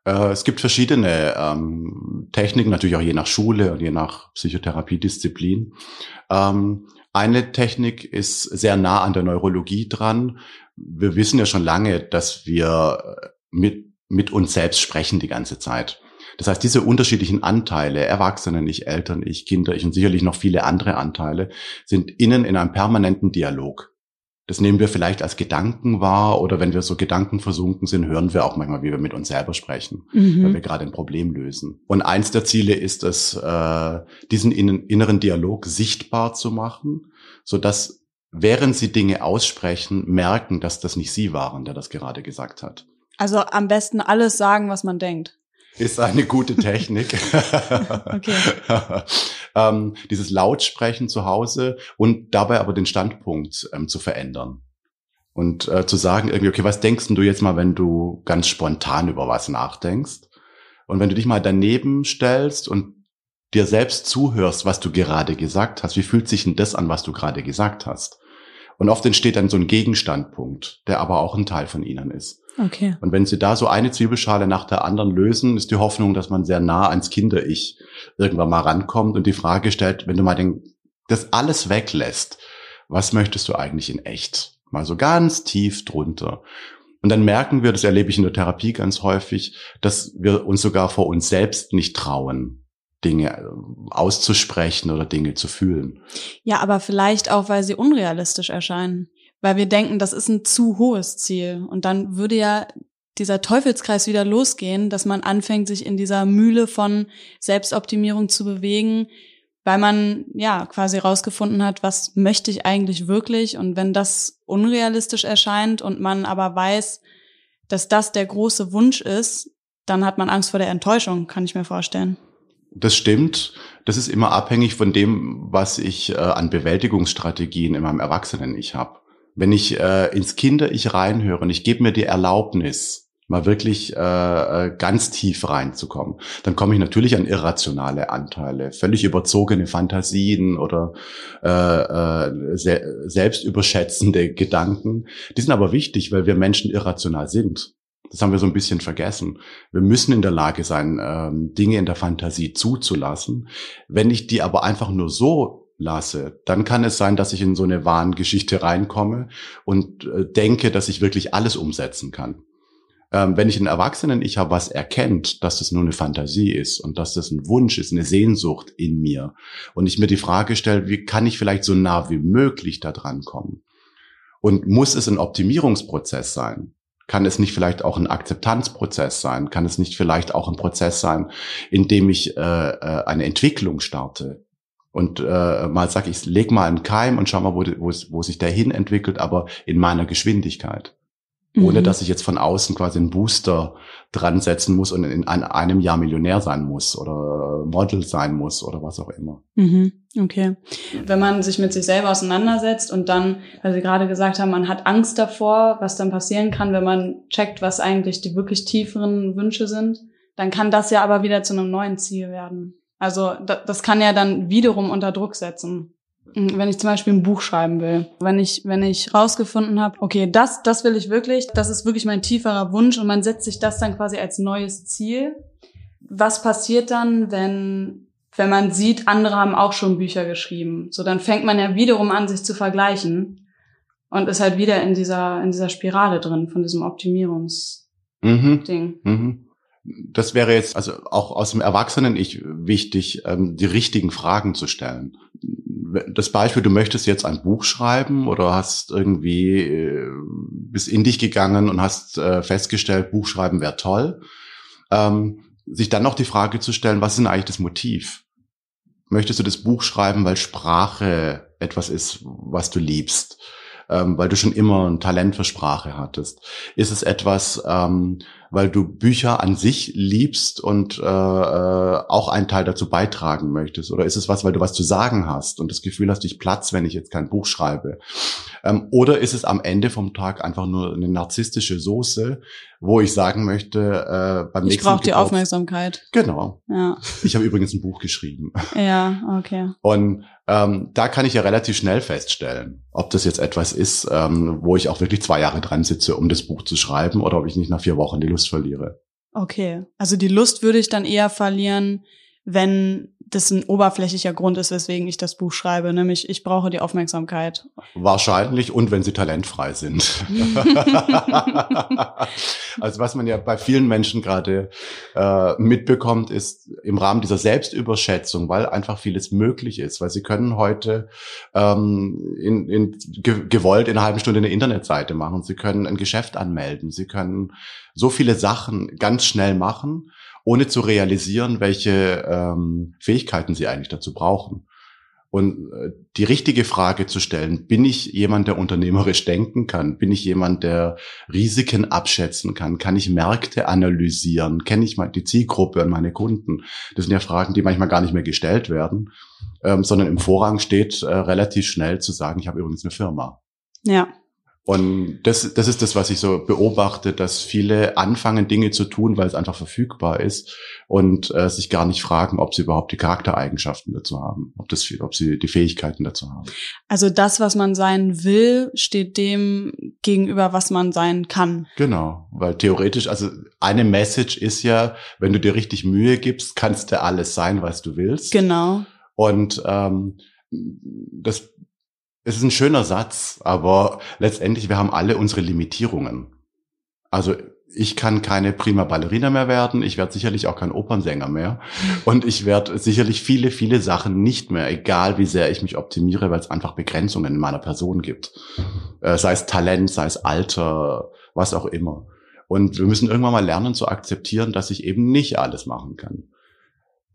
Äh, es gibt verschiedene ähm, Techniken, natürlich auch je nach Schule und je nach Psychotherapiedisziplin. Ähm, eine Technik ist sehr nah an der Neurologie dran. Wir wissen ja schon lange, dass wir äh, mit, mit uns selbst sprechen die ganze Zeit. Das heißt, diese unterschiedlichen Anteile, Erwachsene, ich, Eltern, ich, Kinder, ich und sicherlich noch viele andere Anteile, sind innen in einem permanenten Dialog. Das nehmen wir vielleicht als Gedanken wahr oder wenn wir so Gedanken versunken sind, hören wir auch manchmal, wie wir mit uns selber sprechen, mhm. weil wir gerade ein Problem lösen. Und eins der Ziele ist es, äh, diesen inneren Dialog sichtbar zu machen, so dass während sie Dinge aussprechen, merken, dass das nicht sie waren, der das gerade gesagt hat.
Also am besten alles sagen, was man denkt.
Ist eine gute Technik. [laughs] okay. [laughs] ähm, dieses Lautsprechen zu Hause und dabei aber den Standpunkt ähm, zu verändern. Und äh, zu sagen irgendwie, okay, was denkst du jetzt mal, wenn du ganz spontan über was nachdenkst? Und wenn du dich mal daneben stellst und dir selbst zuhörst, was du gerade gesagt hast, wie fühlt sich denn das an, was du gerade gesagt hast? Und oft entsteht dann so ein Gegenstandpunkt, der aber auch ein Teil von ihnen ist.
Okay.
Und wenn sie da so eine Zwiebelschale nach der anderen lösen, ist die Hoffnung, dass man sehr nah ans Kinder-Ich irgendwann mal rankommt und die Frage stellt, wenn du mal den, das alles weglässt, was möchtest du eigentlich in echt? Mal so ganz tief drunter. Und dann merken wir, das erlebe ich in der Therapie ganz häufig, dass wir uns sogar vor uns selbst nicht trauen, Dinge äh, auszusprechen oder Dinge zu fühlen.
Ja, aber vielleicht auch, weil sie unrealistisch erscheinen. Weil wir denken, das ist ein zu hohes Ziel. Und dann würde ja dieser Teufelskreis wieder losgehen, dass man anfängt, sich in dieser Mühle von Selbstoptimierung zu bewegen, weil man ja quasi rausgefunden hat, was möchte ich eigentlich wirklich und wenn das unrealistisch erscheint und man aber weiß, dass das der große Wunsch ist, dann hat man Angst vor der Enttäuschung, kann ich mir vorstellen.
Das stimmt. Das ist immer abhängig von dem, was ich äh, an Bewältigungsstrategien in meinem Erwachsenen-Ich habe. Wenn ich äh, ins Kinder-Ich reinhöre und ich gebe mir die Erlaubnis, mal wirklich äh, äh, ganz tief reinzukommen. Dann komme ich natürlich an irrationale Anteile, völlig überzogene Fantasien oder äh, äh, se selbstüberschätzende Gedanken. Die sind aber wichtig, weil wir Menschen irrational sind. Das haben wir so ein bisschen vergessen. Wir müssen in der Lage sein, ähm, Dinge in der Fantasie zuzulassen. Wenn ich die aber einfach nur so lasse, dann kann es sein, dass ich in so eine Wahngeschichte reinkomme und äh, denke, dass ich wirklich alles umsetzen kann ähm, wenn ich einen Erwachsenen ich habe, was erkennt, dass das nur eine Fantasie ist und dass das ein Wunsch ist, eine Sehnsucht in mir und ich mir die Frage stelle, wie kann ich vielleicht so nah wie möglich da dran kommen? Und muss es ein Optimierungsprozess sein? Kann es nicht vielleicht auch ein Akzeptanzprozess sein? Kann es nicht vielleicht auch ein Prozess sein, in dem ich äh, äh eine Entwicklung starte? Und äh, mal sag ich, leg mal einen Keim und schau mal, wo, wo, wo sich der hin entwickelt, aber in meiner Geschwindigkeit ohne mhm. dass ich jetzt von außen quasi einen Booster dran setzen muss und in einem Jahr Millionär sein muss oder Model sein muss oder was auch immer.
Mhm. Okay. Wenn man sich mit sich selber auseinandersetzt und dann, weil Sie gerade gesagt haben, man hat Angst davor, was dann passieren kann, wenn man checkt, was eigentlich die wirklich tieferen Wünsche sind, dann kann das ja aber wieder zu einem neuen Ziel werden. Also das kann ja dann wiederum unter Druck setzen. Mhm, wenn ich zum Beispiel ein Buch schreiben will, wenn ich, wenn ich rausgefunden habe, okay, das, das will ich wirklich, das ist wirklich mein tieferer Wunsch und man setzt sich das dann quasi als neues Ziel. Was passiert dann, wenn, wenn man sieht, andere haben auch schon Bücher geschrieben? So, dann fängt man ja wiederum an, sich zu vergleichen und ist halt wieder in dieser, in dieser Spirale drin von diesem Optimierungsding. Mhm. Mhm
das wäre jetzt also auch aus dem Erwachsenen-Ich wichtig, ähm, die richtigen Fragen zu stellen. Das Beispiel, du möchtest jetzt ein Buch schreiben oder hast irgendwie äh, bis in dich gegangen und hast äh, festgestellt, Buchschreiben wäre toll. Ähm, sich dann noch die Frage zu stellen, was ist denn eigentlich das Motiv? Möchtest du das Buch schreiben, weil Sprache etwas ist, was du liebst? ähm, weil du schon immer ein Talent für Sprache hattest? Ist es etwas, ähm, weil du Bücher an sich liebst und äh, äh, auch einen Teil dazu beitragen möchtest? Oder ist es was, weil du was zu sagen hast und das Gefühl hast, ich Platz, wenn ich jetzt kein Buch schreibe? Ähm, oder ist es am Ende vom Tag einfach nur eine narzisstische Soße, wo ich sagen möchte, äh, beim
ich
nächsten
Ich brauche die Aufmerksamkeit.
Genau.
Ja.
Ich habe übrigens ein Buch geschrieben.
Ja, okay.
Und ähm, da kann ich ja relativ schnell feststellen, ob das jetzt etwas ist, ähm, wo ich auch wirklich zwei Jahre dran sitze, um das Buch zu schreiben, oder ob ich nicht nach vier Wochen die Lust verliere.
Okay, also die Lust würde ich dann eher verlieren, wenn das ein oberflächlicher Grund ist, weswegen ich das Buch schreibe, nämlich ich brauche die Aufmerksamkeit.
Wahrscheinlich und wenn sie talentfrei sind. [laughs] also was man ja bei vielen Menschen gerade äh, mitbekommt, ist im Rahmen dieser Selbstüberschätzung, weil einfach vieles möglich ist, weil sie können heute ähm, in, in, ge gewollt in einer halben Stunde eine Internetseite machen, sie können ein Geschäft anmelden, sie können so viele Sachen ganz schnell machen ohne zu realisieren, welche ähm, Fähigkeiten sie eigentlich dazu brauchen. Und äh, die richtige Frage zu stellen, bin ich jemand, der unternehmerisch denken kann? Bin ich jemand, der Risiken abschätzen kann? Kann ich Märkte analysieren? Kenne ich mal die Zielgruppe und meine Kunden? Das sind ja Fragen, die manchmal gar nicht mehr gestellt werden, ähm, sondern im Vorrang steht äh, relativ schnell zu sagen, ich habe übrigens eine Firma.
Ja.
Und das, das ist das, was ich so beobachte, dass viele anfangen, Dinge zu tun, weil es einfach verfügbar ist und äh, sich gar nicht fragen, ob sie überhaupt die Charaktereigenschaften dazu haben, ob, das, ob sie die Fähigkeiten dazu haben.
Also das, was man sein will, steht dem gegenüber, was man sein kann.
Genau, weil theoretisch, also eine Message ist ja, wenn du dir richtig Mühe gibst, kannst du alles sein, was du willst.
Genau.
Und ähm, das es ist ein schöner Satz, aber letztendlich, wir haben alle unsere Limitierungen. Also ich kann keine prima Ballerina mehr werden, ich werde sicherlich auch kein Opernsänger mehr und ich werde sicherlich viele, viele Sachen nicht mehr, egal wie sehr ich mich optimiere, weil es einfach Begrenzungen in meiner Person gibt. Äh, sei es Talent, sei es Alter, was auch immer. Und wir müssen irgendwann mal lernen zu akzeptieren, dass ich eben nicht alles machen kann.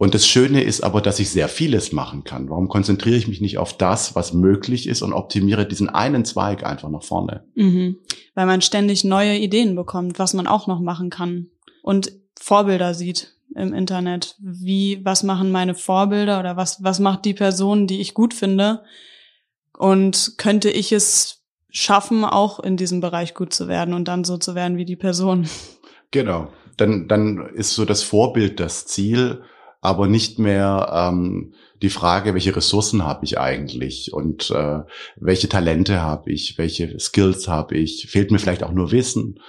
Und das Schöne ist aber, dass ich sehr vieles machen kann. Warum konzentriere ich mich nicht auf das, was möglich ist und optimiere diesen einen Zweig einfach nach vorne?
Mhm. Weil man ständig neue Ideen bekommt, was man auch noch machen kann und Vorbilder sieht im Internet. Wie, was machen meine Vorbilder oder was, was macht die Person, die ich gut finde? Und könnte ich es schaffen, auch in diesem Bereich gut zu werden und dann so zu werden wie die Person?
Genau. Dann, dann ist so das Vorbild das Ziel aber nicht mehr ähm, die Frage, welche Ressourcen habe ich eigentlich und äh, welche Talente habe ich, welche Skills habe ich, fehlt mir vielleicht auch nur Wissen.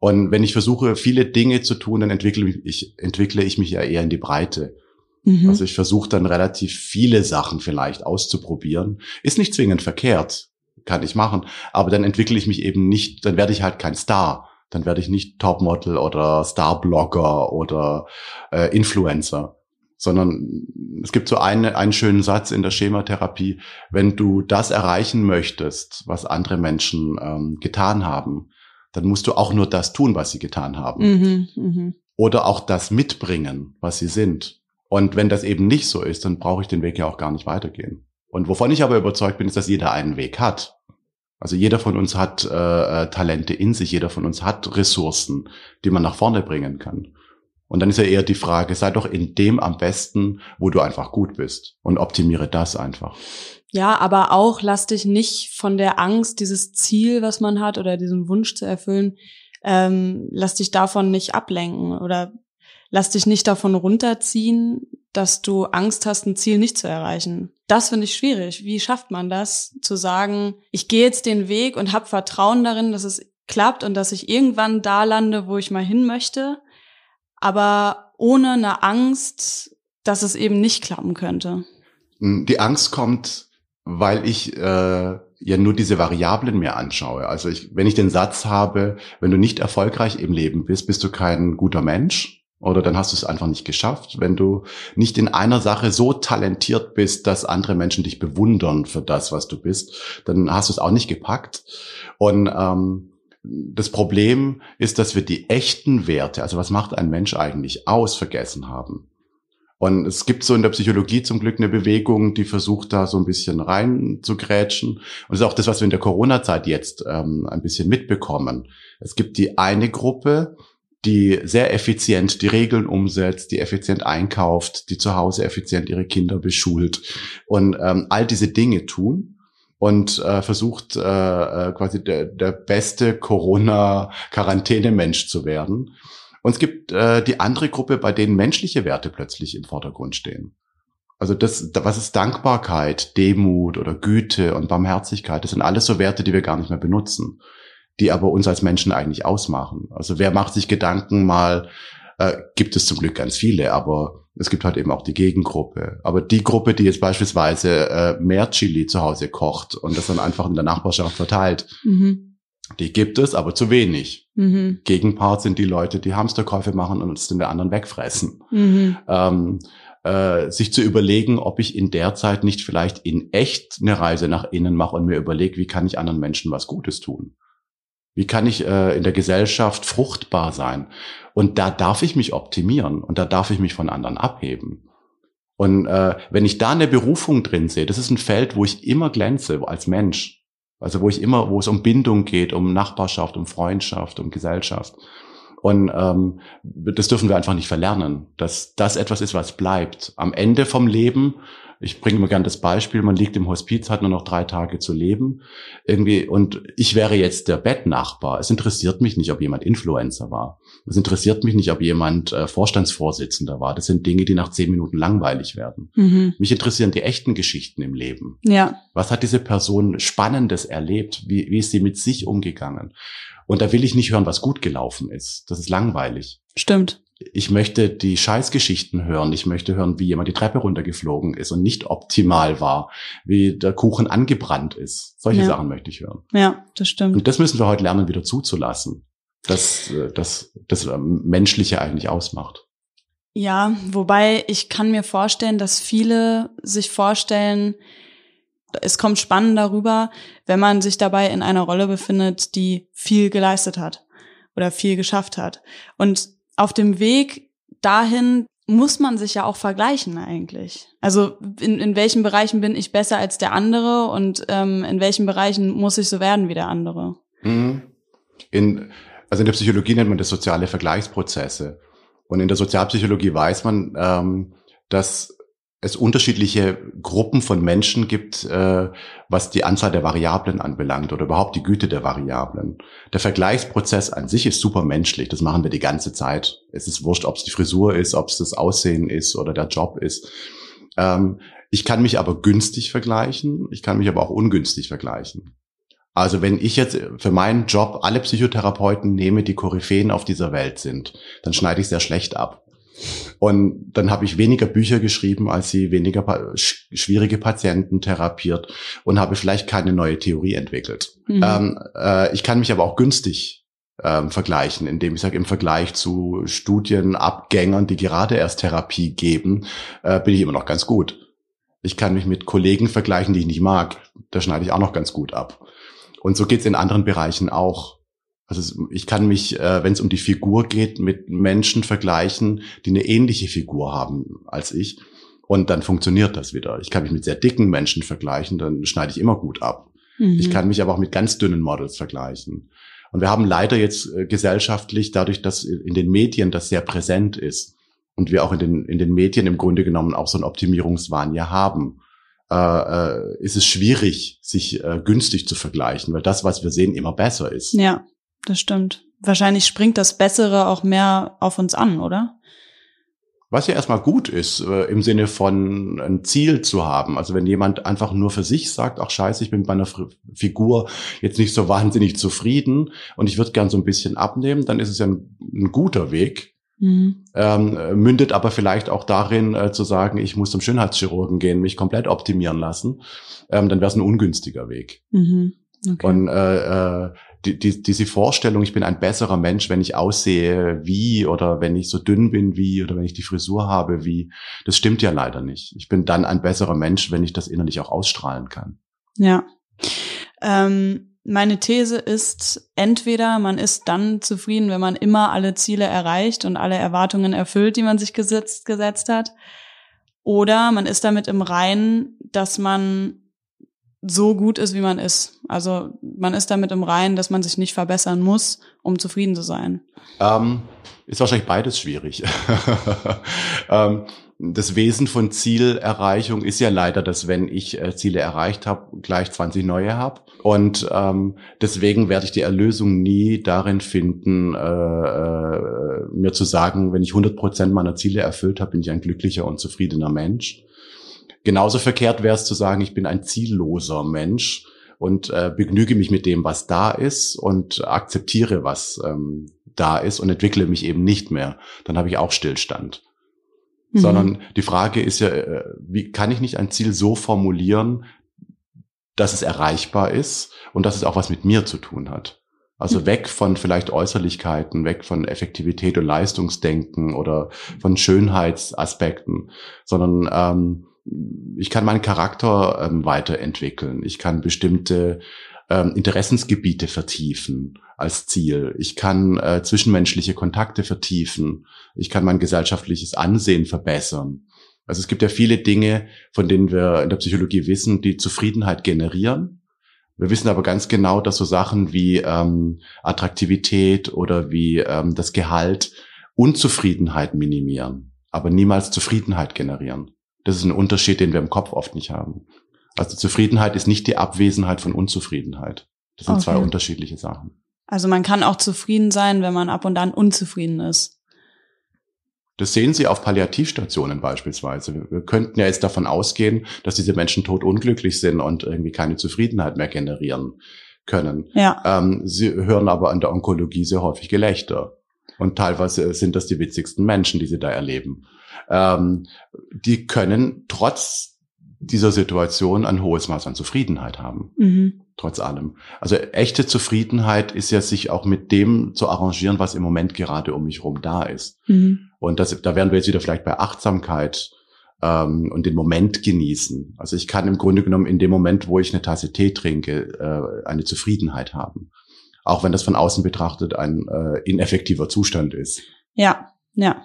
Und wenn ich versuche, viele Dinge zu tun, dann entwickle ich, entwickle ich mich ja eher in die Breite. Mhm. Also ich versuche dann relativ viele Sachen vielleicht auszuprobieren. Ist nicht zwingend verkehrt, kann ich machen, aber dann entwickle ich mich eben nicht, dann werde ich halt kein Star. Dann werde ich nicht Topmodel oder Starblogger oder äh, Influencer sondern es gibt so eine, einen schönen Satz in der Schematherapie, wenn du das erreichen möchtest, was andere Menschen ähm, getan haben, dann musst du auch nur das tun, was sie getan haben. Mhm, mh. Oder auch das mitbringen, was sie sind. Und wenn das eben nicht so ist, dann brauche ich den Weg ja auch gar nicht weitergehen. Und wovon ich aber überzeugt bin, ist, dass jeder einen Weg hat. Also jeder von uns hat äh, äh Talente in sich, jeder von uns hat Ressourcen, die man nach vorne bringen kann. Und dann ist ja eher die Frage, sei doch in dem am besten, wo du einfach gut bist und optimiere das einfach.
Ja, aber auch lass dich nicht von der Angst, dieses Ziel, was man hat oder diesen Wunsch zu erfüllen, ähm, lass dich davon nicht ablenken oder lass dich nicht davon runterziehen, dass du Angst hast, ein Ziel nicht zu erreichen. Das finde ich schwierig. Wie schafft man das, zu sagen, ich gehe jetzt den Weg und habe Vertrauen darin, dass es klappt und dass ich irgendwann da lande, wo ich mal hin möchte aber ohne eine Angst, dass es eben nicht klappen könnte.
Hm, die Angst kommt, weil ich äh, ja nur diese Variablen mir anschaue. Also ich, wenn ich den Satz habe, wenn du nicht erfolgreich im Leben bist, bist du kein guter Mensch. Oder dann hast du es einfach nicht geschafft. Wenn du nicht in einer Sache so talentiert bist, dass andere Menschen dich bewundern für das, was du bist, dann hast du es auch nicht gepackt. Und ähm, das Problem ist, dass wir die echten Werte, also was macht ein Mensch eigentlich aus, vergessen haben. Und es gibt so in der Psychologie zum Glück eine Bewegung, die versucht da so ein bisschen rein zu grätschen. Und das ist auch das, was wir in der Corona-Zeit jetzt ähm, ein bisschen mitbekommen. Es gibt die eine Gruppe, die sehr effizient die Regeln umsetzt, die effizient einkauft, die zu Hause effizient ihre Kinder beschult und ähm, all diese Dinge tun und äh, versucht äh, äh, quasi der, der beste Corona-Quarantäne-Mensch zu werden. Und es gibt äh, die andere Gruppe, bei denen menschliche Werte plötzlich im Vordergrund stehen. Also das, was ist Dankbarkeit, Demut oder Güte und Barmherzigkeit? Das sind alles so Werte, die wir gar nicht mehr benutzen, die aber uns als Menschen eigentlich ausmachen. Also wer macht sich Gedanken mal, äh, gibt es zum Glück ganz viele, aber es gibt halt eben auch die Gegengruppe. Aber die Gruppe, die jetzt beispielsweise äh, mehr Chili zu Hause kocht und das dann einfach in der Nachbarschaft verteilt, mhm. die gibt es, aber zu wenig. Mhm. Gegenpart sind die Leute, die Hamsterkäufe machen und es den anderen wegfressen. Mhm. Ähm, äh, sich zu überlegen, ob ich in der Zeit nicht vielleicht in echt eine Reise nach innen mache und mir überlege, wie kann ich anderen Menschen was Gutes tun. Wie kann ich äh, in der Gesellschaft fruchtbar sein? Und da darf ich mich optimieren und da darf ich mich von anderen abheben. Und äh, wenn ich da eine Berufung drin sehe, das ist ein Feld, wo ich immer glänze als Mensch. Also wo ich immer, wo es um Bindung geht, um Nachbarschaft, um Freundschaft, um Gesellschaft. Und ähm, das dürfen wir einfach nicht verlernen, dass das etwas ist, was bleibt. Am Ende vom Leben ich bringe mir gerne das Beispiel, man liegt im Hospiz, hat nur noch drei Tage zu leben. Irgendwie, und ich wäre jetzt der Bettnachbar. Es interessiert mich nicht, ob jemand Influencer war. Es interessiert mich nicht, ob jemand äh, Vorstandsvorsitzender war. Das sind Dinge, die nach zehn Minuten langweilig werden. Mhm. Mich interessieren die echten Geschichten im Leben.
Ja.
Was hat diese Person Spannendes erlebt? Wie, wie ist sie mit sich umgegangen? Und da will ich nicht hören, was gut gelaufen ist. Das ist langweilig.
Stimmt
ich möchte die Scheißgeschichten hören. Ich möchte hören, wie jemand die Treppe runtergeflogen ist und nicht optimal war, wie der Kuchen angebrannt ist. Solche ja. Sachen möchte ich hören.
Ja, das stimmt.
Und das müssen wir heute lernen, wieder zuzulassen, dass das, das Menschliche eigentlich ausmacht.
Ja, wobei ich kann mir vorstellen, dass viele sich vorstellen, es kommt spannend darüber, wenn man sich dabei in einer Rolle befindet, die viel geleistet hat oder viel geschafft hat. Und auf dem Weg dahin muss man sich ja auch vergleichen eigentlich. Also in, in welchen Bereichen bin ich besser als der andere und ähm, in welchen Bereichen muss ich so werden wie der andere?
Mhm. In, also in der Psychologie nennt man das soziale Vergleichsprozesse. Und in der Sozialpsychologie weiß man, ähm, dass es unterschiedliche Gruppen von Menschen gibt, äh, was die Anzahl der Variablen anbelangt oder überhaupt die Güte der Variablen. Der Vergleichsprozess an sich ist super menschlich. Das machen wir die ganze Zeit. Es ist wurscht, ob es die Frisur ist, ob es das Aussehen ist oder der Job ist. Ähm, ich kann mich aber günstig vergleichen. Ich kann mich aber auch ungünstig vergleichen. Also wenn ich jetzt für meinen Job alle Psychotherapeuten nehme, die Koryphäen auf dieser Welt sind, dann schneide ich sehr schlecht ab. Und dann habe ich weniger Bücher geschrieben, als sie weniger pa schwierige Patienten therapiert und habe vielleicht keine neue Theorie entwickelt. Mhm. Ähm, äh, ich kann mich aber auch günstig ähm, vergleichen, indem ich sage, im Vergleich zu Studienabgängern, die gerade erst Therapie geben, äh, bin ich immer noch ganz gut. Ich kann mich mit Kollegen vergleichen, die ich nicht mag. Da schneide ich auch noch ganz gut ab. Und so geht's in anderen Bereichen auch. Also ich kann mich, äh, wenn es um die Figur geht, mit Menschen vergleichen, die eine ähnliche Figur haben als ich. Und dann funktioniert das wieder. Ich kann mich mit sehr dicken Menschen vergleichen, dann schneide ich immer gut ab. Mhm. Ich kann mich aber auch mit ganz dünnen Models vergleichen. Und wir haben leider jetzt äh, gesellschaftlich, dadurch, dass in den Medien das sehr präsent ist und wir auch in den, in den Medien im Grunde genommen auch so einen Optimierungswahn ja haben, äh, äh, ist es schwierig, sich äh, günstig zu vergleichen, weil das, was wir sehen, immer besser ist.
Ja das stimmt. Wahrscheinlich springt das Bessere auch mehr auf uns an, oder?
Was ja erstmal gut ist, äh, im Sinne von ein Ziel zu haben. Also wenn jemand einfach nur für sich sagt, ach scheiße, ich bin bei einer Figur jetzt nicht so [laughs] wahnsinnig zufrieden und ich würde gern so ein bisschen abnehmen, dann ist es ja ein, ein guter Weg. Mhm. Ähm, mündet aber vielleicht auch darin äh, zu sagen, ich muss zum Schönheitschirurgen gehen, mich komplett optimieren lassen. Ähm, dann wäre es ein ungünstiger Weg. Mhm. Okay. Und äh, äh, die, die, diese Vorstellung, ich bin ein besserer Mensch, wenn ich aussehe wie oder wenn ich so dünn bin wie oder wenn ich die Frisur habe wie, das stimmt ja leider nicht. Ich bin dann ein besserer Mensch, wenn ich das innerlich auch ausstrahlen kann.
Ja. Ähm, meine These ist, entweder man ist dann zufrieden, wenn man immer alle Ziele erreicht und alle Erwartungen erfüllt, die man sich gesetzt, gesetzt hat, oder man ist damit im Reinen, dass man so gut ist, wie man ist. Also man ist damit im Reinen, dass man sich nicht verbessern muss, um zufrieden zu sein.
Ähm, ist wahrscheinlich beides schwierig. [laughs] ähm, das Wesen von Zielerreichung ist ja leider, dass wenn ich äh, Ziele erreicht habe, gleich 20 neue habe. Und ähm, deswegen werde ich die Erlösung nie darin finden, äh, äh, mir zu sagen, wenn ich 100 Prozent meiner Ziele erfüllt habe, bin ich ein glücklicher und zufriedener Mensch Genauso verkehrt wäre es zu sagen, ich bin ein zielloser Mensch und äh, begnüge mich mit dem, was da ist und akzeptiere, was ähm, da ist und entwickle mich eben nicht mehr. Dann habe ich auch Stillstand. Mhm. Sondern die Frage ist ja, äh, wie kann ich nicht ein Ziel so formulieren, dass es erreichbar ist und dass es auch was mit mir zu tun hat. Also mhm. weg von vielleicht Äußerlichkeiten, weg von Effektivität und Leistungsdenken oder von Schönheitsaspekten, sondern ähm, ich kann meinen Charakter ähm, weiterentwickeln. Ich kann bestimmte ähm, Interessensgebiete vertiefen als Ziel. Ich kann äh, zwischenmenschliche Kontakte vertiefen. Ich kann mein gesellschaftliches Ansehen verbessern. Also es gibt ja viele Dinge, von denen wir in der Psychologie wissen, die Zufriedenheit generieren. Wir wissen aber ganz genau, dass so Sachen wie ähm, Attraktivität oder wie ähm, das Gehalt Unzufriedenheit minimieren, aber niemals Zufriedenheit generieren. Das ist ein Unterschied, den wir im Kopf oft nicht haben. Also Zufriedenheit ist nicht die Abwesenheit von Unzufriedenheit. Das sind okay. zwei unterschiedliche Sachen.
Also man kann auch zufrieden sein, wenn man ab und an unzufrieden ist.
Das sehen Sie auf Palliativstationen beispielsweise. Wir könnten ja jetzt davon ausgehen, dass diese Menschen tot unglücklich sind und irgendwie keine Zufriedenheit mehr generieren können.
Ja.
Ähm, sie hören aber an der Onkologie sehr häufig Gelächter. Und teilweise sind das die witzigsten Menschen, die sie da erleben. Ähm, die können trotz dieser Situation ein hohes Maß an Zufriedenheit haben. Mhm. Trotz allem. Also echte Zufriedenheit ist ja sich auch mit dem zu arrangieren, was im Moment gerade um mich herum da ist. Mhm. Und das, da wären wir jetzt wieder vielleicht bei Achtsamkeit ähm, und den Moment genießen. Also ich kann im Grunde genommen in dem Moment, wo ich eine Tasse Tee trinke, äh, eine Zufriedenheit haben. Auch wenn das von außen betrachtet ein äh, ineffektiver Zustand ist.
Ja, ja.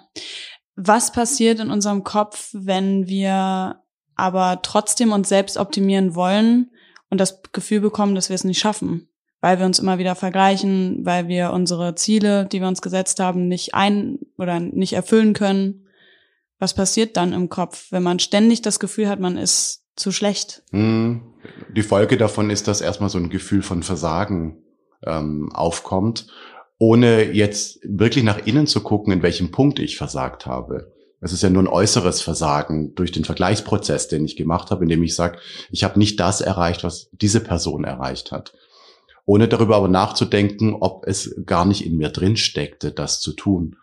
Was passiert in unserem Kopf, wenn wir aber trotzdem uns selbst optimieren wollen und das Gefühl bekommen, dass wir es nicht schaffen, weil wir uns immer wieder vergleichen, weil wir unsere Ziele, die wir uns gesetzt haben, nicht ein oder nicht erfüllen können. Was passiert dann im Kopf, wenn man ständig das Gefühl hat, man ist zu schlecht?
Hm. Die Folge davon ist, dass erstmal so ein Gefühl von Versagen ähm, aufkommt, ohne jetzt wirklich nach innen zu gucken, in welchem Punkt ich versagt habe. Es ist ja nur ein äußeres Versagen durch den Vergleichsprozess, den ich gemacht habe, indem ich sage, ich habe nicht das erreicht, was diese Person erreicht hat. Ohne darüber aber nachzudenken, ob es gar nicht in mir drin steckte, das zu tun.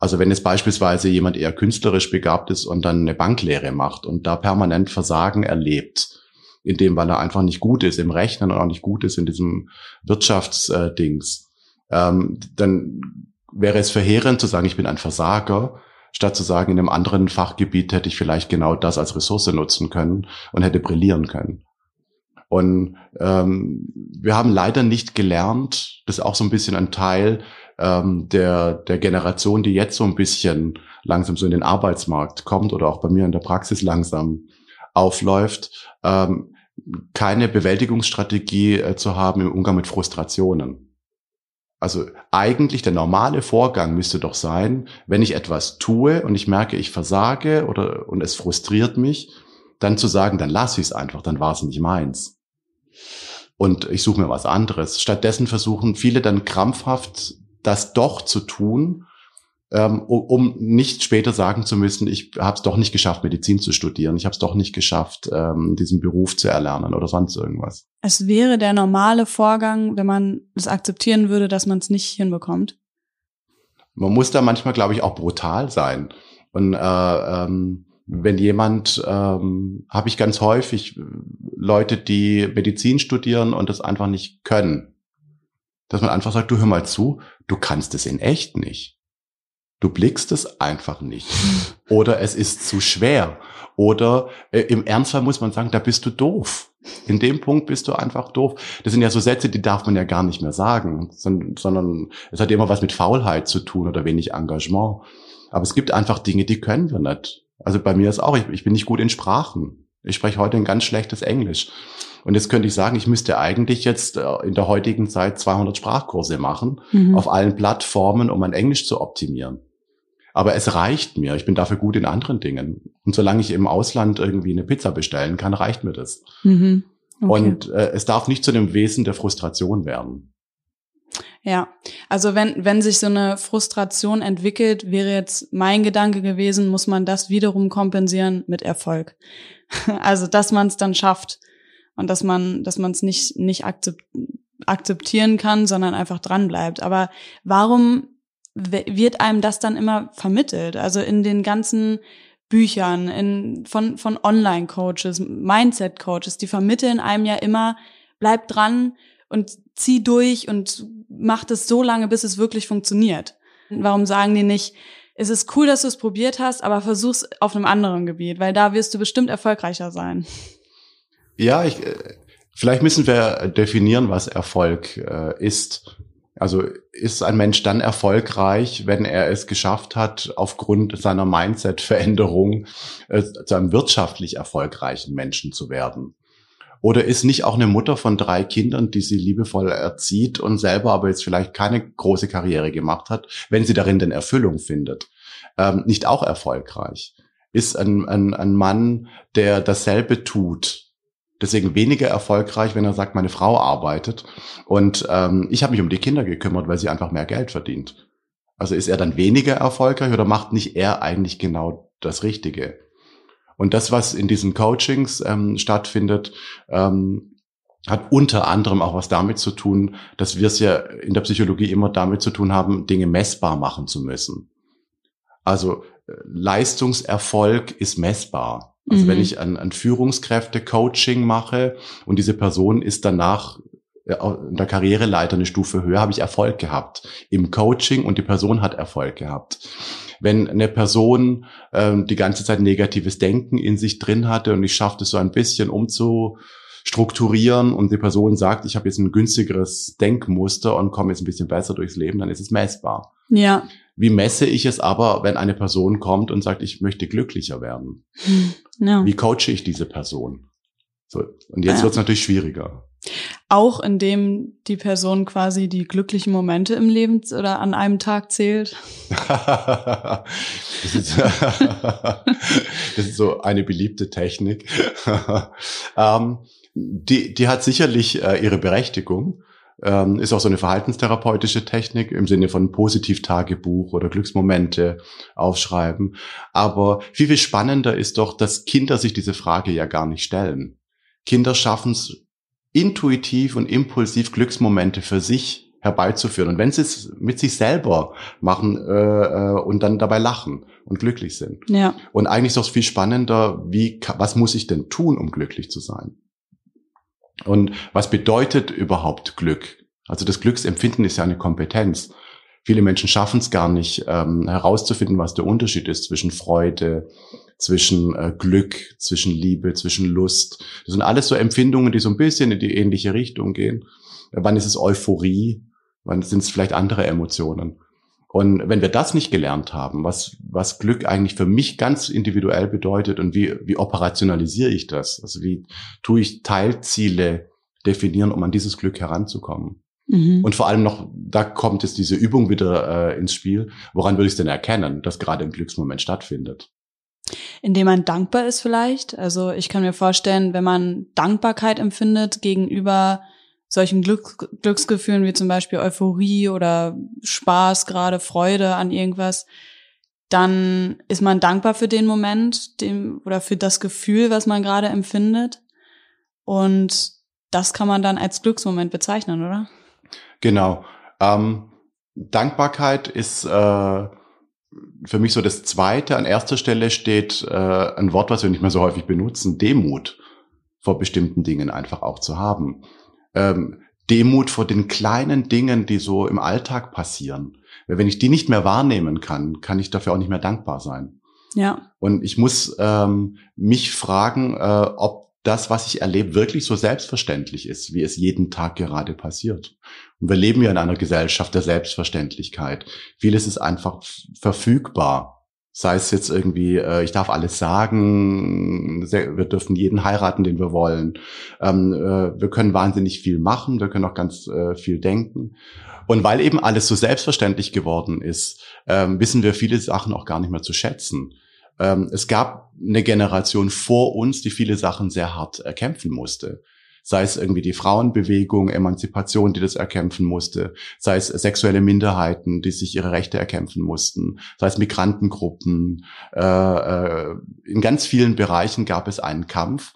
Also wenn jetzt beispielsweise jemand eher künstlerisch begabt ist und dann eine Banklehre macht und da permanent Versagen erlebt, in dem, weil er einfach nicht gut ist im Rechnen und auch nicht gut ist in diesem Wirtschaftsdings, ähm, dann wäre es verheerend zu sagen, ich bin ein Versager, statt zu sagen, in einem anderen Fachgebiet hätte ich vielleicht genau das als Ressource nutzen können und hätte brillieren können. Und ähm, wir haben leider nicht gelernt, das ist auch so ein bisschen ein Teil ähm, der, der Generation, die jetzt so ein bisschen langsam so in den Arbeitsmarkt kommt oder auch bei mir in der Praxis langsam aufläuft, ähm, keine Bewältigungsstrategie äh, zu haben im Umgang mit Frustrationen. Also eigentlich der normale Vorgang müsste doch sein, wenn ich etwas tue und ich merke, ich versage oder und es frustriert mich, dann zu sagen, dann lasse ich es einfach, dann war es nicht meins. Und ich suche mir was anderes. Stattdessen versuchen viele dann krampfhaft das doch zu tun, ähm, um nicht später sagen zu müssen, ich habe es doch nicht geschafft, Medizin zu studieren, ich habe es doch nicht geschafft, ähm, diesen Beruf zu erlernen oder sonst irgendwas.
Es wäre der normale Vorgang, wenn man es akzeptieren würde, dass man es nicht hinbekommt.
Man muss da manchmal, glaube ich, auch brutal sein. Und äh, ähm, wenn jemand, ähm, habe ich ganz häufig Leute, die Medizin studieren und das einfach nicht können. Dass man einfach sagt, du hör mal zu, du kannst es in echt nicht. Du blickst es einfach nicht. Oder es ist zu schwer. Oder äh, im Ernstfall muss man sagen, da bist du doof. In dem Punkt bist du einfach doof. Das sind ja so Sätze, die darf man ja gar nicht mehr sagen, sondern, sondern es hat immer was mit Faulheit zu tun oder wenig Engagement. Aber es gibt einfach Dinge, die können wir nicht. Also bei mir ist auch, ich, ich bin nicht gut in Sprachen. Ich spreche heute ein ganz schlechtes Englisch. Und jetzt könnte ich sagen, ich müsste eigentlich jetzt äh, in der heutigen Zeit 200 Sprachkurse machen mhm. auf allen Plattformen, um mein Englisch zu optimieren. Aber es reicht mir. Ich bin dafür gut in anderen Dingen. Und solange ich im Ausland irgendwie eine Pizza bestellen kann, reicht mir das. Mhm. Okay. Und äh, es darf nicht zu dem Wesen der Frustration werden.
Ja, also wenn, wenn sich so eine Frustration entwickelt, wäre jetzt mein Gedanke gewesen, muss man das wiederum kompensieren mit Erfolg. [laughs] Also, dass man es dann schafft und dass man, dass man es nicht, nicht akzeptieren kann, sondern einfach dran bleibt. Aber warum wird einem das dann immer vermittelt. Also in den ganzen Büchern, in, von, von Online-Coaches, Mindset-Coaches, die vermitteln einem ja immer, bleib dran und zieh durch und mach das so lange, bis es wirklich funktioniert. Warum sagen die nicht, es ist cool, dass du es probiert hast, aber versuch's auf einem anderen Gebiet, weil da wirst du bestimmt erfolgreicher sein.
Ja, ich, äh, vielleicht müssen wir definieren, was Erfolg äh, ist. Also ist ein Mensch dann erfolgreich, wenn er es geschafft hat, aufgrund seiner Mindset-Veränderung äh, zu einem wirtschaftlich erfolgreichen Menschen zu werden? Oder ist nicht auch eine Mutter von drei Kindern, die sie liebevoll erzieht und selber aber jetzt vielleicht keine große Karriere gemacht hat, wenn sie darin denn Erfüllung findet, ähm, nicht auch erfolgreich? Ist ein, ein, ein Mann, der dasselbe tut, deswegen weniger erfolgreich, wenn er sagt, meine Frau arbeitet und ähm, ich habe mich um die Kinder gekümmert, weil sie einfach mehr Geld verdient. Also ist er dann weniger erfolgreich oder macht nicht er eigentlich genau das Richtige? Und das, was in diesen Coachings ähm, stattfindet, ähm, hat unter anderem auch was damit zu tun, dass wir es ja in der Psychologie immer damit zu tun haben, Dinge messbar machen zu müssen. Also äh, Leistungserfolg ist messbar. Also mhm. wenn ich ein, ein Führungskräfte-Coaching mache und diese Person ist danach äh, in der Karriereleiter eine Stufe höher, habe ich Erfolg gehabt im Coaching und die Person hat Erfolg gehabt. Wenn eine Person ähm, die ganze Zeit negatives Denken in sich drin hatte und ich schaffe es so ein bisschen umzustrukturieren und die Person sagt, ich habe jetzt ein günstigeres Denkmuster und komme jetzt ein bisschen besser durchs Leben, dann ist es messbar.
Ja.
Wie messe ich es aber, wenn eine Person kommt und sagt, ich möchte glücklicher werden? Ja. Wie coache ich diese Person? So, und jetzt ja. wird es natürlich schwieriger.
Auch indem die Person quasi die glücklichen Momente im Leben oder an einem Tag zählt. [laughs]
das, ist, [laughs] das, ist, so eine beliebte Technik. [laughs] ähm, die, die hat sicherlich äh, ihre Berechtigung. Ähm, ist auch so eine verhaltenstherapeutische Technik im Sinne von Positivtagebuch oder Glücksmomente aufschreiben. Aber viel, viel spannender ist doch, dass Kinder sich diese Frage ja gar nicht stellen. Kinder schaffen es intuitiv und impulsiv Glücksmomente für sich herbeizuführen. Und wenn sie es mit sich selber machen äh, äh, und dann dabei lachen und glücklich sind.
Ja.
Und eigentlich ist es viel spannender, wie, was muss ich denn tun, um glücklich zu sein? Und was bedeutet überhaupt Glück? Also das Glücksempfinden ist ja eine Kompetenz. Viele Menschen schaffen es gar nicht ähm, herauszufinden, was der Unterschied ist zwischen Freude, zwischen äh, Glück, zwischen Liebe, zwischen Lust. Das sind alles so Empfindungen, die so ein bisschen in die ähnliche Richtung gehen. Wann ist es Euphorie? Wann sind es vielleicht andere Emotionen? Und wenn wir das nicht gelernt haben, was, was Glück eigentlich für mich ganz individuell bedeutet und wie, wie operationalisiere ich das? Also wie tue ich Teilziele definieren, um an dieses Glück heranzukommen? Mhm. Und vor allem noch, da kommt jetzt diese Übung wieder äh, ins Spiel. Woran würde ich es denn erkennen, dass gerade ein Glücksmoment stattfindet?
Indem man dankbar ist vielleicht. Also ich kann mir vorstellen, wenn man Dankbarkeit empfindet gegenüber solchen Glück, Glücksgefühlen wie zum Beispiel Euphorie oder Spaß, gerade Freude an irgendwas, dann ist man dankbar für den Moment dem, oder für das Gefühl, was man gerade empfindet. Und das kann man dann als Glücksmoment bezeichnen, oder?
Genau. Ähm, Dankbarkeit ist äh, für mich so das Zweite. An erster Stelle steht äh, ein Wort, was wir nicht mehr so häufig benutzen, Demut vor bestimmten Dingen einfach auch zu haben ähm, Demut vor den kleinen Dingen, die so im Alltag passieren. Wenn ich die nicht mehr wahrnehmen kann, kann ich dafür auch nicht mehr dankbar sein.
Ja.
Und ich muss ähm, mich fragen, äh, ob das, was ich erlebe, wirklich so selbstverständlich ist, wie es jeden Tag gerade passiert. Und wir leben ja in einer Gesellschaft der Selbstverständlichkeit. Vieles ist einfach verfügbar. Sei es jetzt irgendwie, äh, ich darf alles sagen, wir dürfen jeden heiraten, den wir wollen. Ähm, äh, wir können wahnsinnig viel machen, wir können auch ganz äh, viel denken. Und weil eben alles so selbstverständlich geworden ist, ähm, wissen wir viele Sachen auch gar nicht mehr zu schätzen. Ähm, es gab eine Generation vor uns, die viele Sachen sehr hart erkämpfen musste sei es irgendwie die Frauenbewegung, Emanzipation, die das erkämpfen musste, sei es sexuelle Minderheiten, die sich ihre Rechte erkämpfen mussten, sei es Migrantengruppen. Äh, äh, in ganz vielen Bereichen gab es einen Kampf.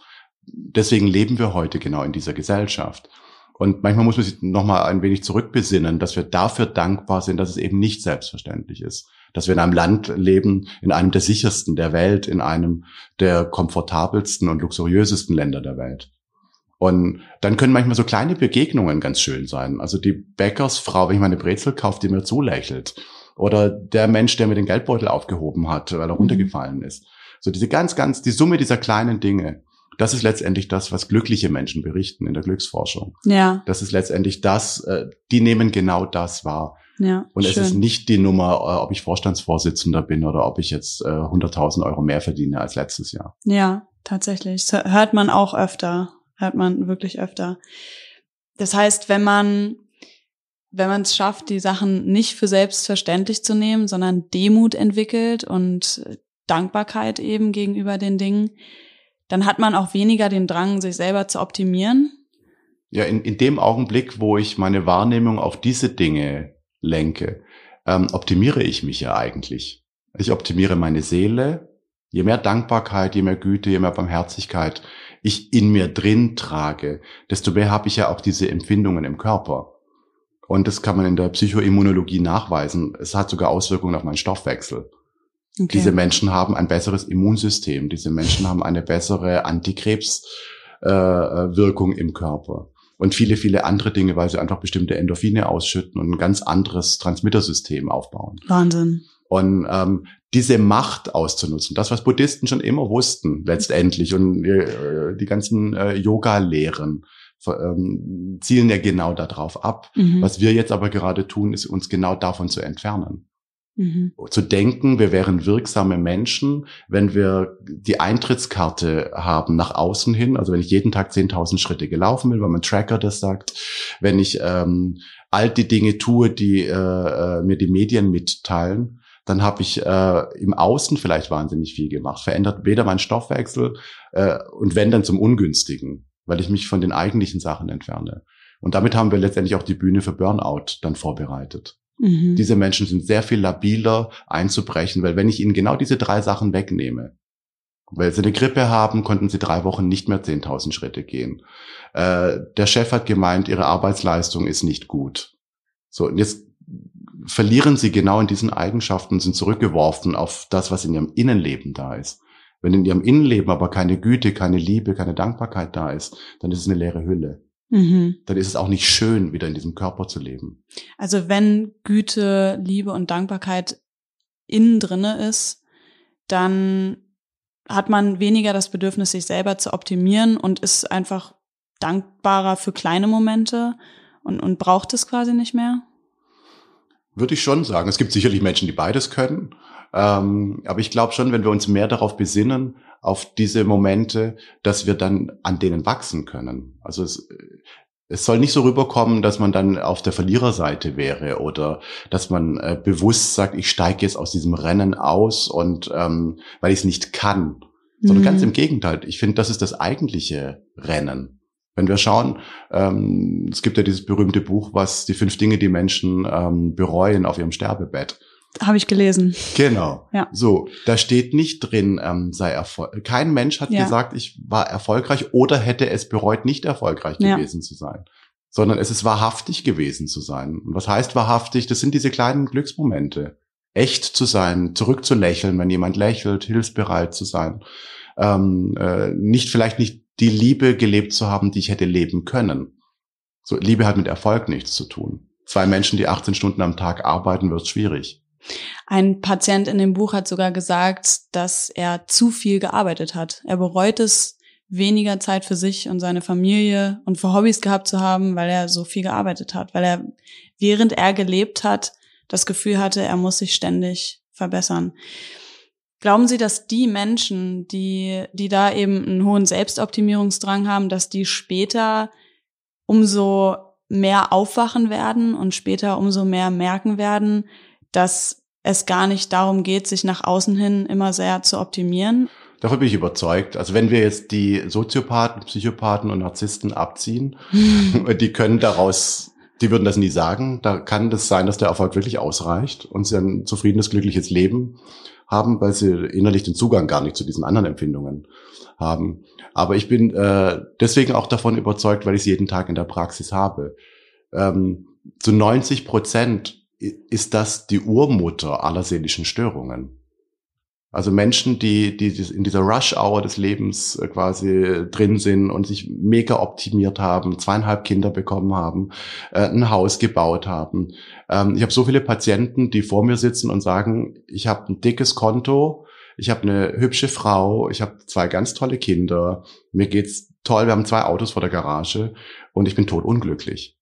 Deswegen leben wir heute genau in dieser Gesellschaft. Und manchmal muss man sich nochmal ein wenig zurückbesinnen, dass wir dafür dankbar sind, dass es eben nicht selbstverständlich ist. Dass wir in einem Land leben, in einem der sichersten der Welt, in einem der komfortabelsten und luxuriösesten Länder der Welt. Und dann können manchmal so kleine Begegnungen ganz schön sein. Also die Bäckersfrau, wenn ich meine Brezel kaufe, die mir zulächelt. Oder der Mensch, der mir den Geldbeutel aufgehoben hat, weil er mhm. runtergefallen ist. So diese ganz, ganz, die Summe dieser kleinen Dinge. Das ist letztendlich das, was glückliche Menschen berichten in der Glücksforschung.
Ja.
Das ist letztendlich das, äh, die nehmen genau das wahr.
Ja,
Und
schön.
es ist nicht die Nummer, äh, ob ich Vorstandsvorsitzender bin oder ob ich jetzt äh, 100.000 Euro mehr verdiene als letztes Jahr.
Ja, tatsächlich. Das hört man auch öfter. Hört man wirklich öfter. Das heißt, wenn man, wenn man es schafft, die Sachen nicht für selbstverständlich zu nehmen, sondern Demut entwickelt und Dankbarkeit eben gegenüber den Dingen, dann hat man auch weniger den Drang, sich selber zu optimieren.
Ja, in, in dem Augenblick, wo ich meine Wahrnehmung auf diese Dinge lenke, ähm, optimiere ich mich ja eigentlich. Ich optimiere meine Seele. Je mehr Dankbarkeit, je mehr Güte, je mehr Barmherzigkeit ich in mir drin trage, desto mehr habe ich ja auch diese Empfindungen im Körper. Und das kann man in der Psychoimmunologie nachweisen. Es hat sogar Auswirkungen auf meinen Stoffwechsel.
Okay.
Diese Menschen haben ein besseres Immunsystem. Diese Menschen haben eine bessere Antikrebswirkung äh, im Körper. Und viele, viele andere Dinge, weil sie einfach bestimmte Endorphine ausschütten und ein ganz anderes Transmittersystem aufbauen.
Wahnsinn.
Und ähm, diese Macht auszunutzen, das, was Buddhisten schon immer wussten, letztendlich, und äh, die ganzen äh, Yoga-Lehren ähm, zielen ja genau darauf ab.
Mhm.
Was wir jetzt aber gerade tun, ist uns genau davon zu entfernen
Mhm.
zu denken, wir wären wirksame Menschen, wenn wir die Eintrittskarte haben nach außen hin. Also wenn ich jeden Tag 10.000 Schritte gelaufen bin, weil mein Tracker das sagt, wenn ich ähm, all die Dinge tue, die äh, äh, mir die Medien mitteilen, dann habe ich äh, im Außen vielleicht wahnsinnig viel gemacht. Verändert weder mein Stoffwechsel äh, und wenn dann zum Ungünstigen, weil ich mich von den eigentlichen Sachen entferne. Und damit haben wir letztendlich auch die Bühne für Burnout dann vorbereitet.
Mhm.
Diese Menschen sind sehr viel labiler einzubrechen, weil wenn ich ihnen genau diese drei Sachen wegnehme, weil sie eine Grippe haben, konnten sie drei Wochen nicht mehr 10.000 Schritte gehen. Äh, der Chef hat gemeint, ihre Arbeitsleistung ist nicht gut. So, und jetzt verlieren sie genau in diesen Eigenschaften, sind zurückgeworfen auf das, was in ihrem Innenleben da ist. Wenn in ihrem Innenleben aber keine Güte, keine Liebe, keine Dankbarkeit da ist, dann ist es eine leere Hülle.
Mhm.
Dann ist es auch nicht schön, wieder in diesem Körper zu leben.
Also wenn Güte, Liebe und Dankbarkeit innen drinne ist, dann hat man weniger das Bedürfnis, sich selber zu optimieren und ist einfach dankbarer für kleine Momente und, und braucht es quasi nicht mehr.
Würde ich schon sagen. Es gibt sicherlich Menschen, die beides können. Ähm, aber ich glaube schon, wenn wir uns mehr darauf besinnen, auf diese Momente, dass wir dann an denen wachsen können. Also es, es soll nicht so rüberkommen, dass man dann auf der Verliererseite wäre oder dass man äh, bewusst sagt, ich steige jetzt aus diesem Rennen aus und ähm, weil ich es nicht kann. Sondern
Mhm.
ganz im Gegenteil. Ich finde, das ist das eigentliche Rennen. Wenn wir schauen, ähm, es gibt ja dieses berühmte Buch, was die fünf Dinge, die Menschen ähm, bereuen auf ihrem Sterbebett.
Habe ich gelesen.
Genau.
Ja.
So, da steht nicht drin, ähm, sei erfolgreich. Kein Mensch hat
Ja.
gesagt, ich war erfolgreich oder hätte es bereut, nicht erfolgreich
Ja.
gewesen zu sein. Sondern es ist wahrhaftig gewesen zu sein. Und was heißt wahrhaftig? Das sind diese kleinen Glücksmomente. Echt zu sein, zurückzulächeln, wenn jemand lächelt, hilfsbereit zu sein. Ähm, äh, nicht vielleicht nicht die Liebe gelebt zu haben, die ich hätte leben können. So, Liebe hat mit Erfolg nichts zu tun. Zwei Menschen, die 18 Stunden am Tag arbeiten, wird schwierig.
Ein Patient in dem Buch hat sogar gesagt, dass er zu viel gearbeitet hat. Er bereut es, weniger Zeit für sich und seine Familie und für Hobbys gehabt zu haben, weil er so viel gearbeitet hat, weil er, während er gelebt hat, das Gefühl hatte, er muss sich ständig verbessern. Glauben Sie, dass die Menschen, die, die da eben einen hohen Selbstoptimierungsdrang haben, dass die später umso mehr aufwachen werden und später umso mehr merken werden, dass es gar nicht darum geht, sich nach außen hin immer sehr zu optimieren?
Davon bin ich überzeugt. Also wenn wir jetzt die Soziopathen, Psychopathen und Narzissten abziehen, [laughs] die können daraus, die würden das nie sagen. Da kann das sein, dass der Erfolg wirklich ausreicht und sie ein zufriedenes, glückliches Leben haben, weil sie innerlich den Zugang gar nicht zu diesen anderen Empfindungen haben. Aber ich bin äh, deswegen auch davon überzeugt, weil ich es jeden Tag in der Praxis habe. Ähm, zu 90 Prozent ist das die Urmutter aller seelischen Störungen. Also Menschen, die, die in dieser Rush-Hour des Lebens äh, quasi drin sind und sich mega optimiert haben, zweieinhalb Kinder bekommen haben, äh, ein Haus gebaut haben. Ähm, ich habe so viele Patienten, die vor mir sitzen und sagen, ich habe ein dickes Konto, ich habe eine hübsche Frau, ich habe zwei ganz tolle Kinder, mir geht's toll, wir haben zwei Autos vor der Garage und ich bin totunglücklich.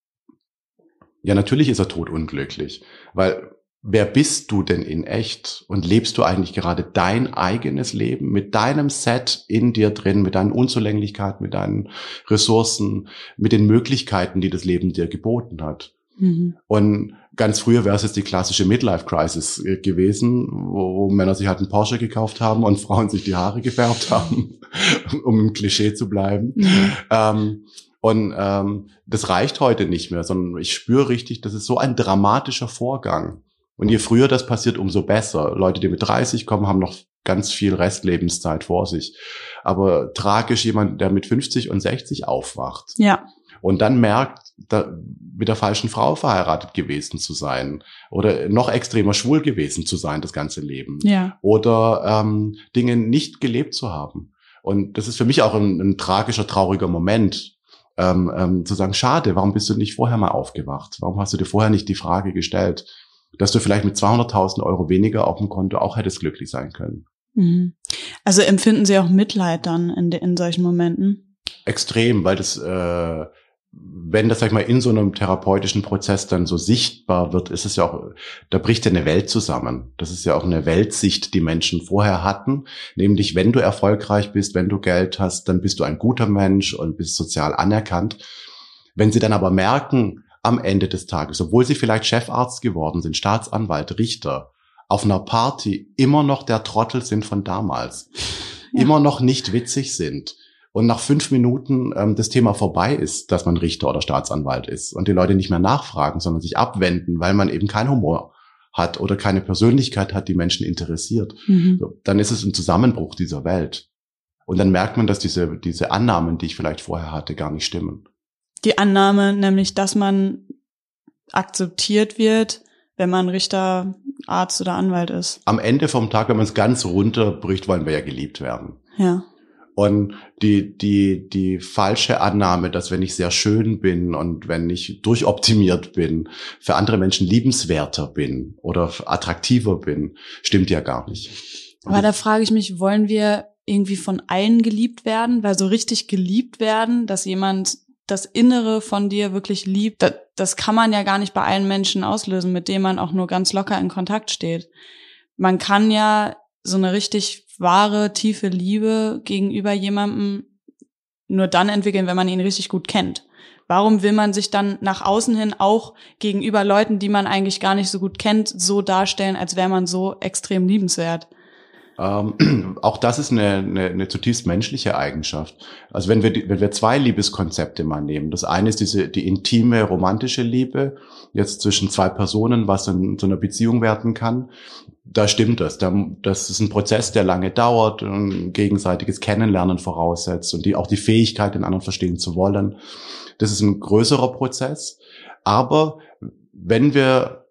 Ja, natürlich ist er totunglücklich, weil wer bist du denn in echt? Und lebst du eigentlich gerade dein eigenes Leben mit deinem Set in dir drin, mit deinen Unzulänglichkeiten, mit deinen Ressourcen, mit den Möglichkeiten, die das Leben dir geboten hat? Mhm. Und ganz früher wäre es jetzt die klassische Midlife-Crisis äh, gewesen, wo, wo, Männer sich halt einen Porsche gekauft haben und [laughs] Frauen sich die Haare gefärbt haben, [laughs] um im Klischee zu bleiben. Mhm. Ähm, und ähm, das reicht heute nicht mehr, sondern ich spüre richtig, das ist so ein dramatischer Vorgang. Und je früher das passiert, umso besser. Leute, die mit 30 kommen, haben noch ganz viel Restlebenszeit vor sich. Aber tragisch jemand, der mit 50 und 60 aufwacht.
Ja.
Und dann merkt, da, mit der falschen Frau verheiratet gewesen zu sein oder noch extremer schwul gewesen zu sein das ganze Leben
ja.
oder ähm, Dinge nicht gelebt zu haben. Und das ist für mich auch ein, ein tragischer, trauriger Moment, ähm, ähm, zu sagen, schade, warum bist du nicht vorher mal aufgewacht? Warum hast du dir vorher nicht die Frage gestellt, dass du vielleicht mit 200.000 Euro weniger auf dem Konto auch hättest glücklich sein können.
Mhm. Also empfinden Sie auch Mitleid dann in, de, in solchen Momenten?
Extrem, weil das, äh, wenn das, sag ich mal, in so einem therapeutischen Prozess dann so sichtbar wird, ist es ja auch, da bricht ja eine Welt zusammen. Das ist ja auch eine Weltsicht, die Menschen vorher hatten. Nämlich, wenn du erfolgreich bist, wenn du Geld hast, dann bist du ein guter Mensch und bist sozial anerkannt. Wenn sie dann aber merken, am Ende des Tages, obwohl sie vielleicht Chefarzt geworden sind, Staatsanwalt, Richter, auf einer Party immer noch der Trottel sind von damals, ja. immer noch nicht witzig sind und nach fünf Minuten ähm, das Thema vorbei ist, dass man Richter oder Staatsanwalt ist und die Leute nicht mehr nachfragen, sondern sich abwenden, weil man eben keinen Humor hat oder keine Persönlichkeit hat, die Menschen interessiert, mhm. so, dann ist es ein Zusammenbruch dieser Welt. Und dann merkt man, dass diese, diese Annahmen, die ich vielleicht vorher hatte, gar nicht stimmen
die Annahme, nämlich, dass man akzeptiert wird, wenn man Richter, Arzt oder Anwalt ist.
Am Ende vom Tag, wenn man es ganz runterbricht, wollen wir ja geliebt werden.
Ja.
Und die, die, die falsche Annahme, dass wenn ich sehr schön bin und wenn ich durchoptimiert bin, für andere Menschen liebenswerter bin oder attraktiver bin, stimmt ja gar nicht.
Aber da frage ich mich, wollen wir irgendwie von allen geliebt werden? Weil so richtig geliebt werden, dass jemand das Innere von dir wirklich liebt, das, das kann man ja gar nicht bei allen Menschen auslösen, mit denen man auch nur ganz locker in Kontakt steht. Man kann ja so eine richtig wahre, tiefe Liebe gegenüber jemandem nur dann entwickeln, wenn man ihn richtig gut kennt. Warum will man sich dann nach außen hin auch gegenüber Leuten, die man eigentlich gar nicht so gut kennt, so darstellen, als wäre man so extrem liebenswert?
Ähm, [clears throat] auch das ist eine, eine, eine zutiefst menschliche Eigenschaft. Also wenn wir, wenn wir zwei Liebeskonzepte mal nehmen, das eine ist diese, die intime romantische Liebe, jetzt zwischen zwei Personen, was in so einer Beziehung werden kann, da stimmt das. Das ist ein Prozess, der lange dauert, ein gegenseitiges Kennenlernen voraussetzt und die, auch die Fähigkeit, den anderen verstehen zu wollen. Das ist ein größerer Prozess. Aber wenn wir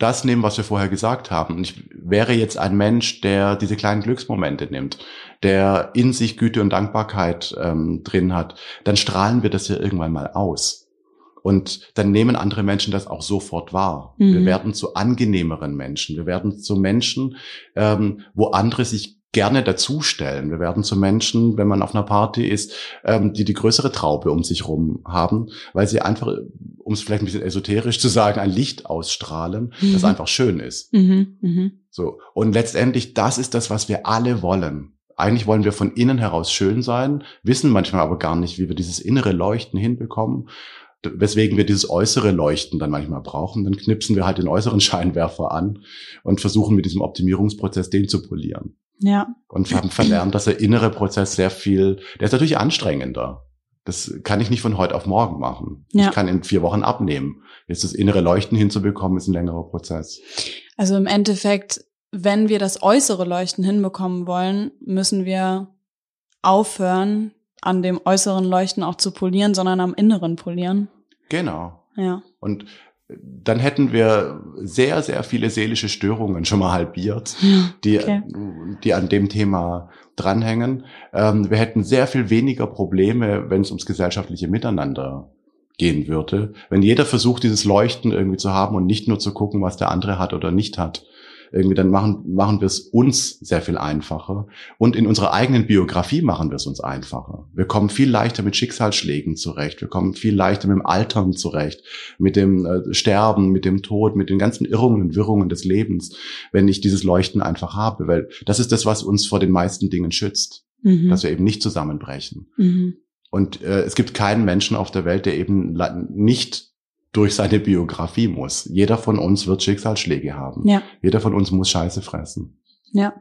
das nehmen, was wir vorher gesagt haben. Und ich wäre jetzt ein Mensch, der diese kleinen Glücksmomente nimmt, der in sich Güte und Dankbarkeit ähm, drin hat, dann strahlen wir das ja irgendwann mal aus. Und dann nehmen andere Menschen das auch sofort wahr. Mhm. Wir werden zu angenehmeren Menschen. Wir werden zu Menschen, ähm, wo andere sich gerne dazustellen. Wir werden zu Menschen, wenn man auf einer Party ist, ähm, die die größere Traube um sich rum haben, weil sie einfach, um es vielleicht ein bisschen esoterisch zu sagen, ein Licht ausstrahlen, mhm. das einfach schön ist. Mhm. Mhm. So. Und letztendlich, das ist das, was wir alle wollen. Eigentlich wollen wir von innen heraus schön sein, wissen manchmal aber gar nicht, wie wir dieses innere Leuchten hinbekommen weswegen wir dieses äußere Leuchten dann manchmal brauchen. Dann knipsen wir halt den äußeren [laughs] Scheinwerfer an und versuchen mit diesem Optimierungsprozess den zu polieren.
Ja.
Und haben verlernt, dass der innere Prozess sehr viel, der ist natürlich anstrengender. Das kann ich nicht von heute auf morgen machen. Ja. Ich kann in vier Wochen abnehmen. Jetzt das innere Leuchten hinzubekommen, ist ein längerer Prozess.
Also im Endeffekt, wenn wir das äußere Leuchten hinbekommen wollen, müssen wir aufhören, an dem äußeren Leuchten auch zu polieren, sondern am inneren polieren.
Genau.
Ja.
Und dann hätten wir sehr, sehr viele seelische Störungen schon mal halbiert, die, okay. die an dem Thema dranhängen. Ähm, wir hätten sehr viel weniger Probleme, wenn es ums gesellschaftliche Miteinander gehen würde. Wenn jeder versucht, dieses Leuchten irgendwie zu haben und nicht nur zu gucken, was der andere hat oder nicht hat, irgendwie dann machen, machen wir es uns sehr viel einfacher. Und in unserer eigenen Biografie machen wir es uns einfacher. Wir kommen viel leichter mit Schicksalsschlägen zurecht. Wir kommen viel leichter mit dem Altern zurecht, mit dem äh, Sterben, mit dem Tod, mit den ganzen Irrungen und Wirrungen des Lebens, wenn ich dieses Leuchten einfach habe. Weil das ist das, was uns vor den meisten Dingen schützt. Mhm. Dass wir eben nicht zusammenbrechen. Mhm. Und äh, es gibt keinen Menschen auf der Welt, der eben nicht durch seine Biografie muss. Jeder von uns wird Schicksalsschläge haben. Ja. Jeder von uns muss Scheiße fressen.
Ja.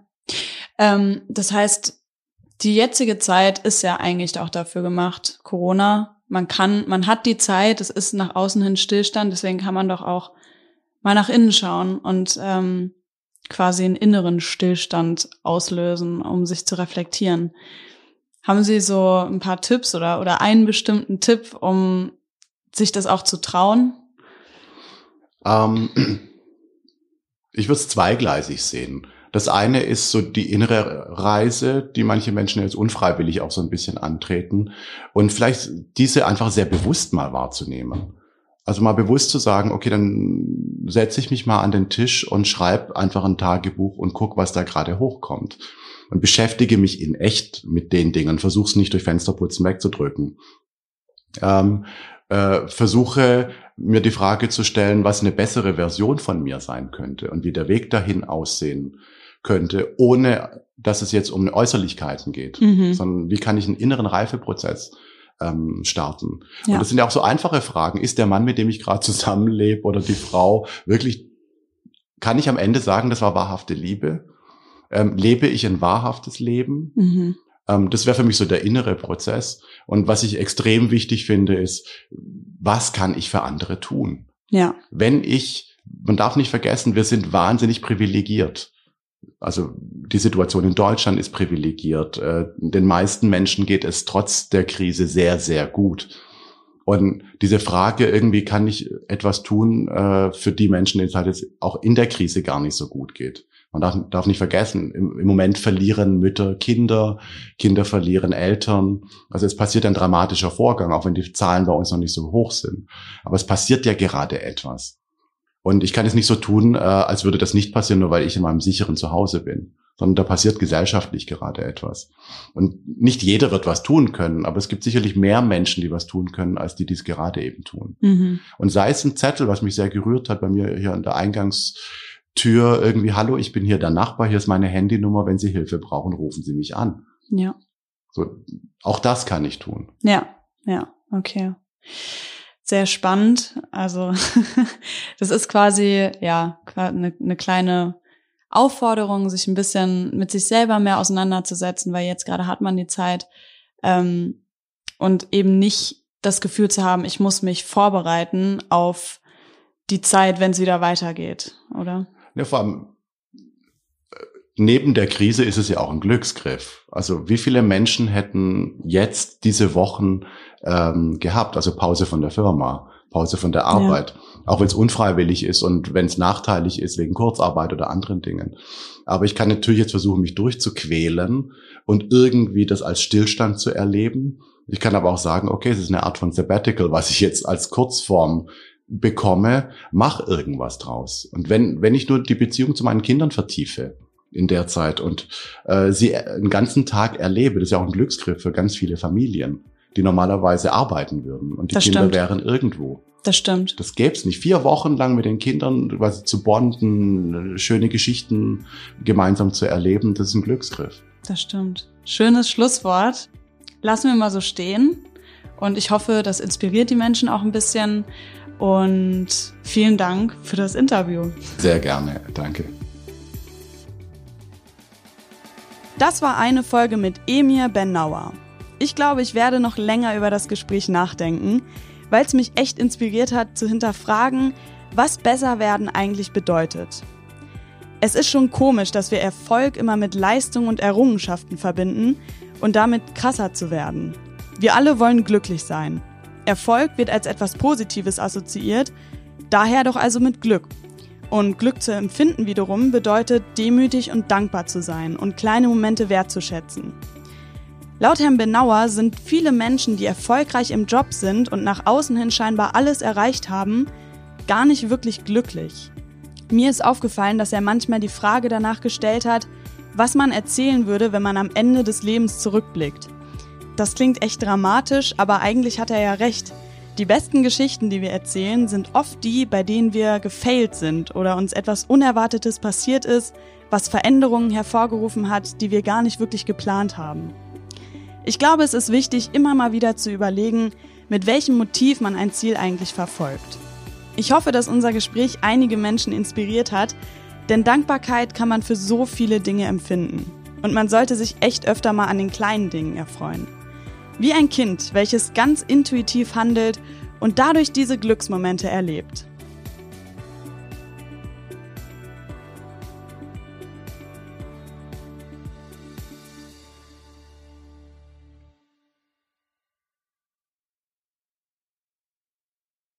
Ähm, das heißt, die jetzige Zeit ist ja eigentlich auch dafür gemacht, Corona. Man kann, man hat die Zeit, es ist nach außen hin Stillstand, deswegen kann man doch auch mal nach innen schauen und ähm, quasi einen inneren Stillstand auslösen, um sich zu reflektieren. Haben Sie so ein paar Tipps oder, oder einen bestimmten Tipp, um sich das auch zu trauen?
Ähm, [clears throat] ich würde es zweigleisig sehen. Das eine ist so die innere Reise, die manche Menschen jetzt unfreiwillig auch so ein bisschen antreten und vielleicht diese einfach sehr bewusst mal wahrzunehmen. Also mal bewusst zu sagen, okay, dann setze ich mich mal an den Tisch und schreibe einfach ein Tagebuch und guck, was da gerade hochkommt. Und beschäftige mich in echt mit den Dingen, versuch's nicht durch Fensterputzen wegzudrücken. Ähm, äh, versuche mir die Frage zu stellen, was eine bessere Version von mir sein könnte und wie der Weg dahin aussehen könnte, ohne dass es jetzt um Äußerlichkeiten geht, mhm. sondern wie kann ich einen inneren Reifeprozess ähm, starten. Ja. Und das sind ja auch so einfache Fragen. Ist der Mann, mit dem ich gerade zusammenlebe oder die Frau wirklich, kann ich am Ende sagen, das war wahrhafte Liebe? Ähm, lebe ich ein wahrhaftes Leben? Mhm. Ähm, das wäre für mich so der innere Prozess. Und was ich extrem wichtig finde, ist, was kann ich für andere tun? Ja. Wenn ich, man darf nicht vergessen, wir sind wahnsinnig privilegiert. Also die Situation in Deutschland ist privilegiert. Äh, den meisten Menschen geht es trotz der Krise sehr, sehr gut. Und diese Frage, irgendwie kann ich etwas tun äh, für die Menschen, denen es halt jetzt auch in der Krise gar nicht so gut geht. Man darf, darf nicht vergessen, im, im, Moment verlieren Mütter Kinder, Kinder verlieren Eltern. Also es passiert ein dramatischer Vorgang, auch wenn die Zahlen bei uns noch nicht so hoch sind. Aber es passiert ja gerade etwas. Und ich kann es nicht so tun, äh, als würde das nicht passieren, nur weil ich in meinem sicheren Zuhause bin, sondern da passiert gesellschaftlich gerade etwas. Und nicht jeder wird was tun können, aber es gibt sicherlich mehr Menschen, die was tun können, als die, die es gerade eben tun. Mhm. Und sei es ein Zettel, was mich sehr gerührt hat bei mir hier an der Eingangs Tür irgendwie, hallo, ich bin hier der Nachbar, hier ist meine Handynummer, wenn Sie Hilfe brauchen, rufen Sie mich an. Ja. So, auch das kann ich tun.
Ja, ja, okay. Sehr spannend. Also, [laughs] das ist quasi, ja, eine, eine kleine Aufforderung, sich ein bisschen mit sich selber mehr auseinanderzusetzen, weil jetzt gerade hat man die Zeit ähm, und eben nicht das Gefühl zu haben, ich muss mich vorbereiten auf die Zeit, wenn es wieder weitergeht, oder?
Ja, vor allem äh, neben der Krise ist es ja auch ein Glücksgriff. Also wie viele Menschen hätten jetzt diese Wochen ähm, gehabt, also Pause von der Firma, Pause von der Arbeit, ja. auch wenn es unfreiwillig ist und wenn es nachteilig ist wegen Kurzarbeit oder anderen Dingen. Aber ich kann natürlich jetzt versuchen, mich durchzuquälen und irgendwie das als Stillstand zu erleben. Ich kann aber auch sagen, okay, es ist eine Art von Sabbatical, was ich jetzt als Kurzform bekomme, mach irgendwas draus. Und wenn, wenn ich nur die Beziehung zu meinen Kindern vertiefe in der Zeit und äh, sie einen ganzen Tag erlebe, das ist ja auch ein Glücksgriff für ganz viele Familien, die normalerweise arbeiten würden und die das Kinder stimmt. wären irgendwo.
Das stimmt.
Das gäbe es nicht. Vier Wochen lang mit den Kindern quasi zu bonden, schöne Geschichten gemeinsam zu erleben, das ist ein Glücksgriff.
Das stimmt. Schönes Schlusswort. Lassen wir mal so stehen. Und ich hoffe, das inspiriert die Menschen auch ein bisschen. Und vielen Dank für das Interview.
Sehr gerne, danke.
Das war eine Folge mit Emir Bennauer. Ich glaube, ich werde noch länger über das Gespräch nachdenken, weil es mich echt inspiriert hat zu hinterfragen, was besser werden eigentlich bedeutet. Es ist schon komisch, dass wir Erfolg immer mit Leistung und Errungenschaften verbinden und damit krasser zu werden. Wir alle wollen glücklich sein. Erfolg wird als etwas Positives assoziiert, daher doch also mit Glück. Und Glück zu empfinden wiederum bedeutet, demütig und dankbar zu sein und kleine Momente wertzuschätzen. Laut Herrn Benauer sind viele Menschen, die erfolgreich im Job sind und nach außen hin scheinbar alles erreicht haben, gar nicht wirklich glücklich. Mir ist aufgefallen, dass er manchmal die Frage danach gestellt hat, was man erzählen würde, wenn man am Ende des Lebens zurückblickt. Das klingt echt dramatisch, aber eigentlich hat er ja recht. Die besten Geschichten, die wir erzählen, sind oft die, bei denen wir gefailt sind oder uns etwas Unerwartetes passiert ist, was Veränderungen hervorgerufen hat, die wir gar nicht wirklich geplant haben. Ich glaube, es ist wichtig, immer mal wieder zu überlegen, mit welchem Motiv man ein Ziel eigentlich verfolgt. Ich hoffe, dass unser Gespräch einige Menschen inspiriert hat, denn Dankbarkeit kann man für so viele Dinge empfinden. Und man sollte sich echt öfter mal an den kleinen Dingen erfreuen. Wie ein Kind, welches ganz intuitiv handelt und dadurch diese Glücksmomente erlebt.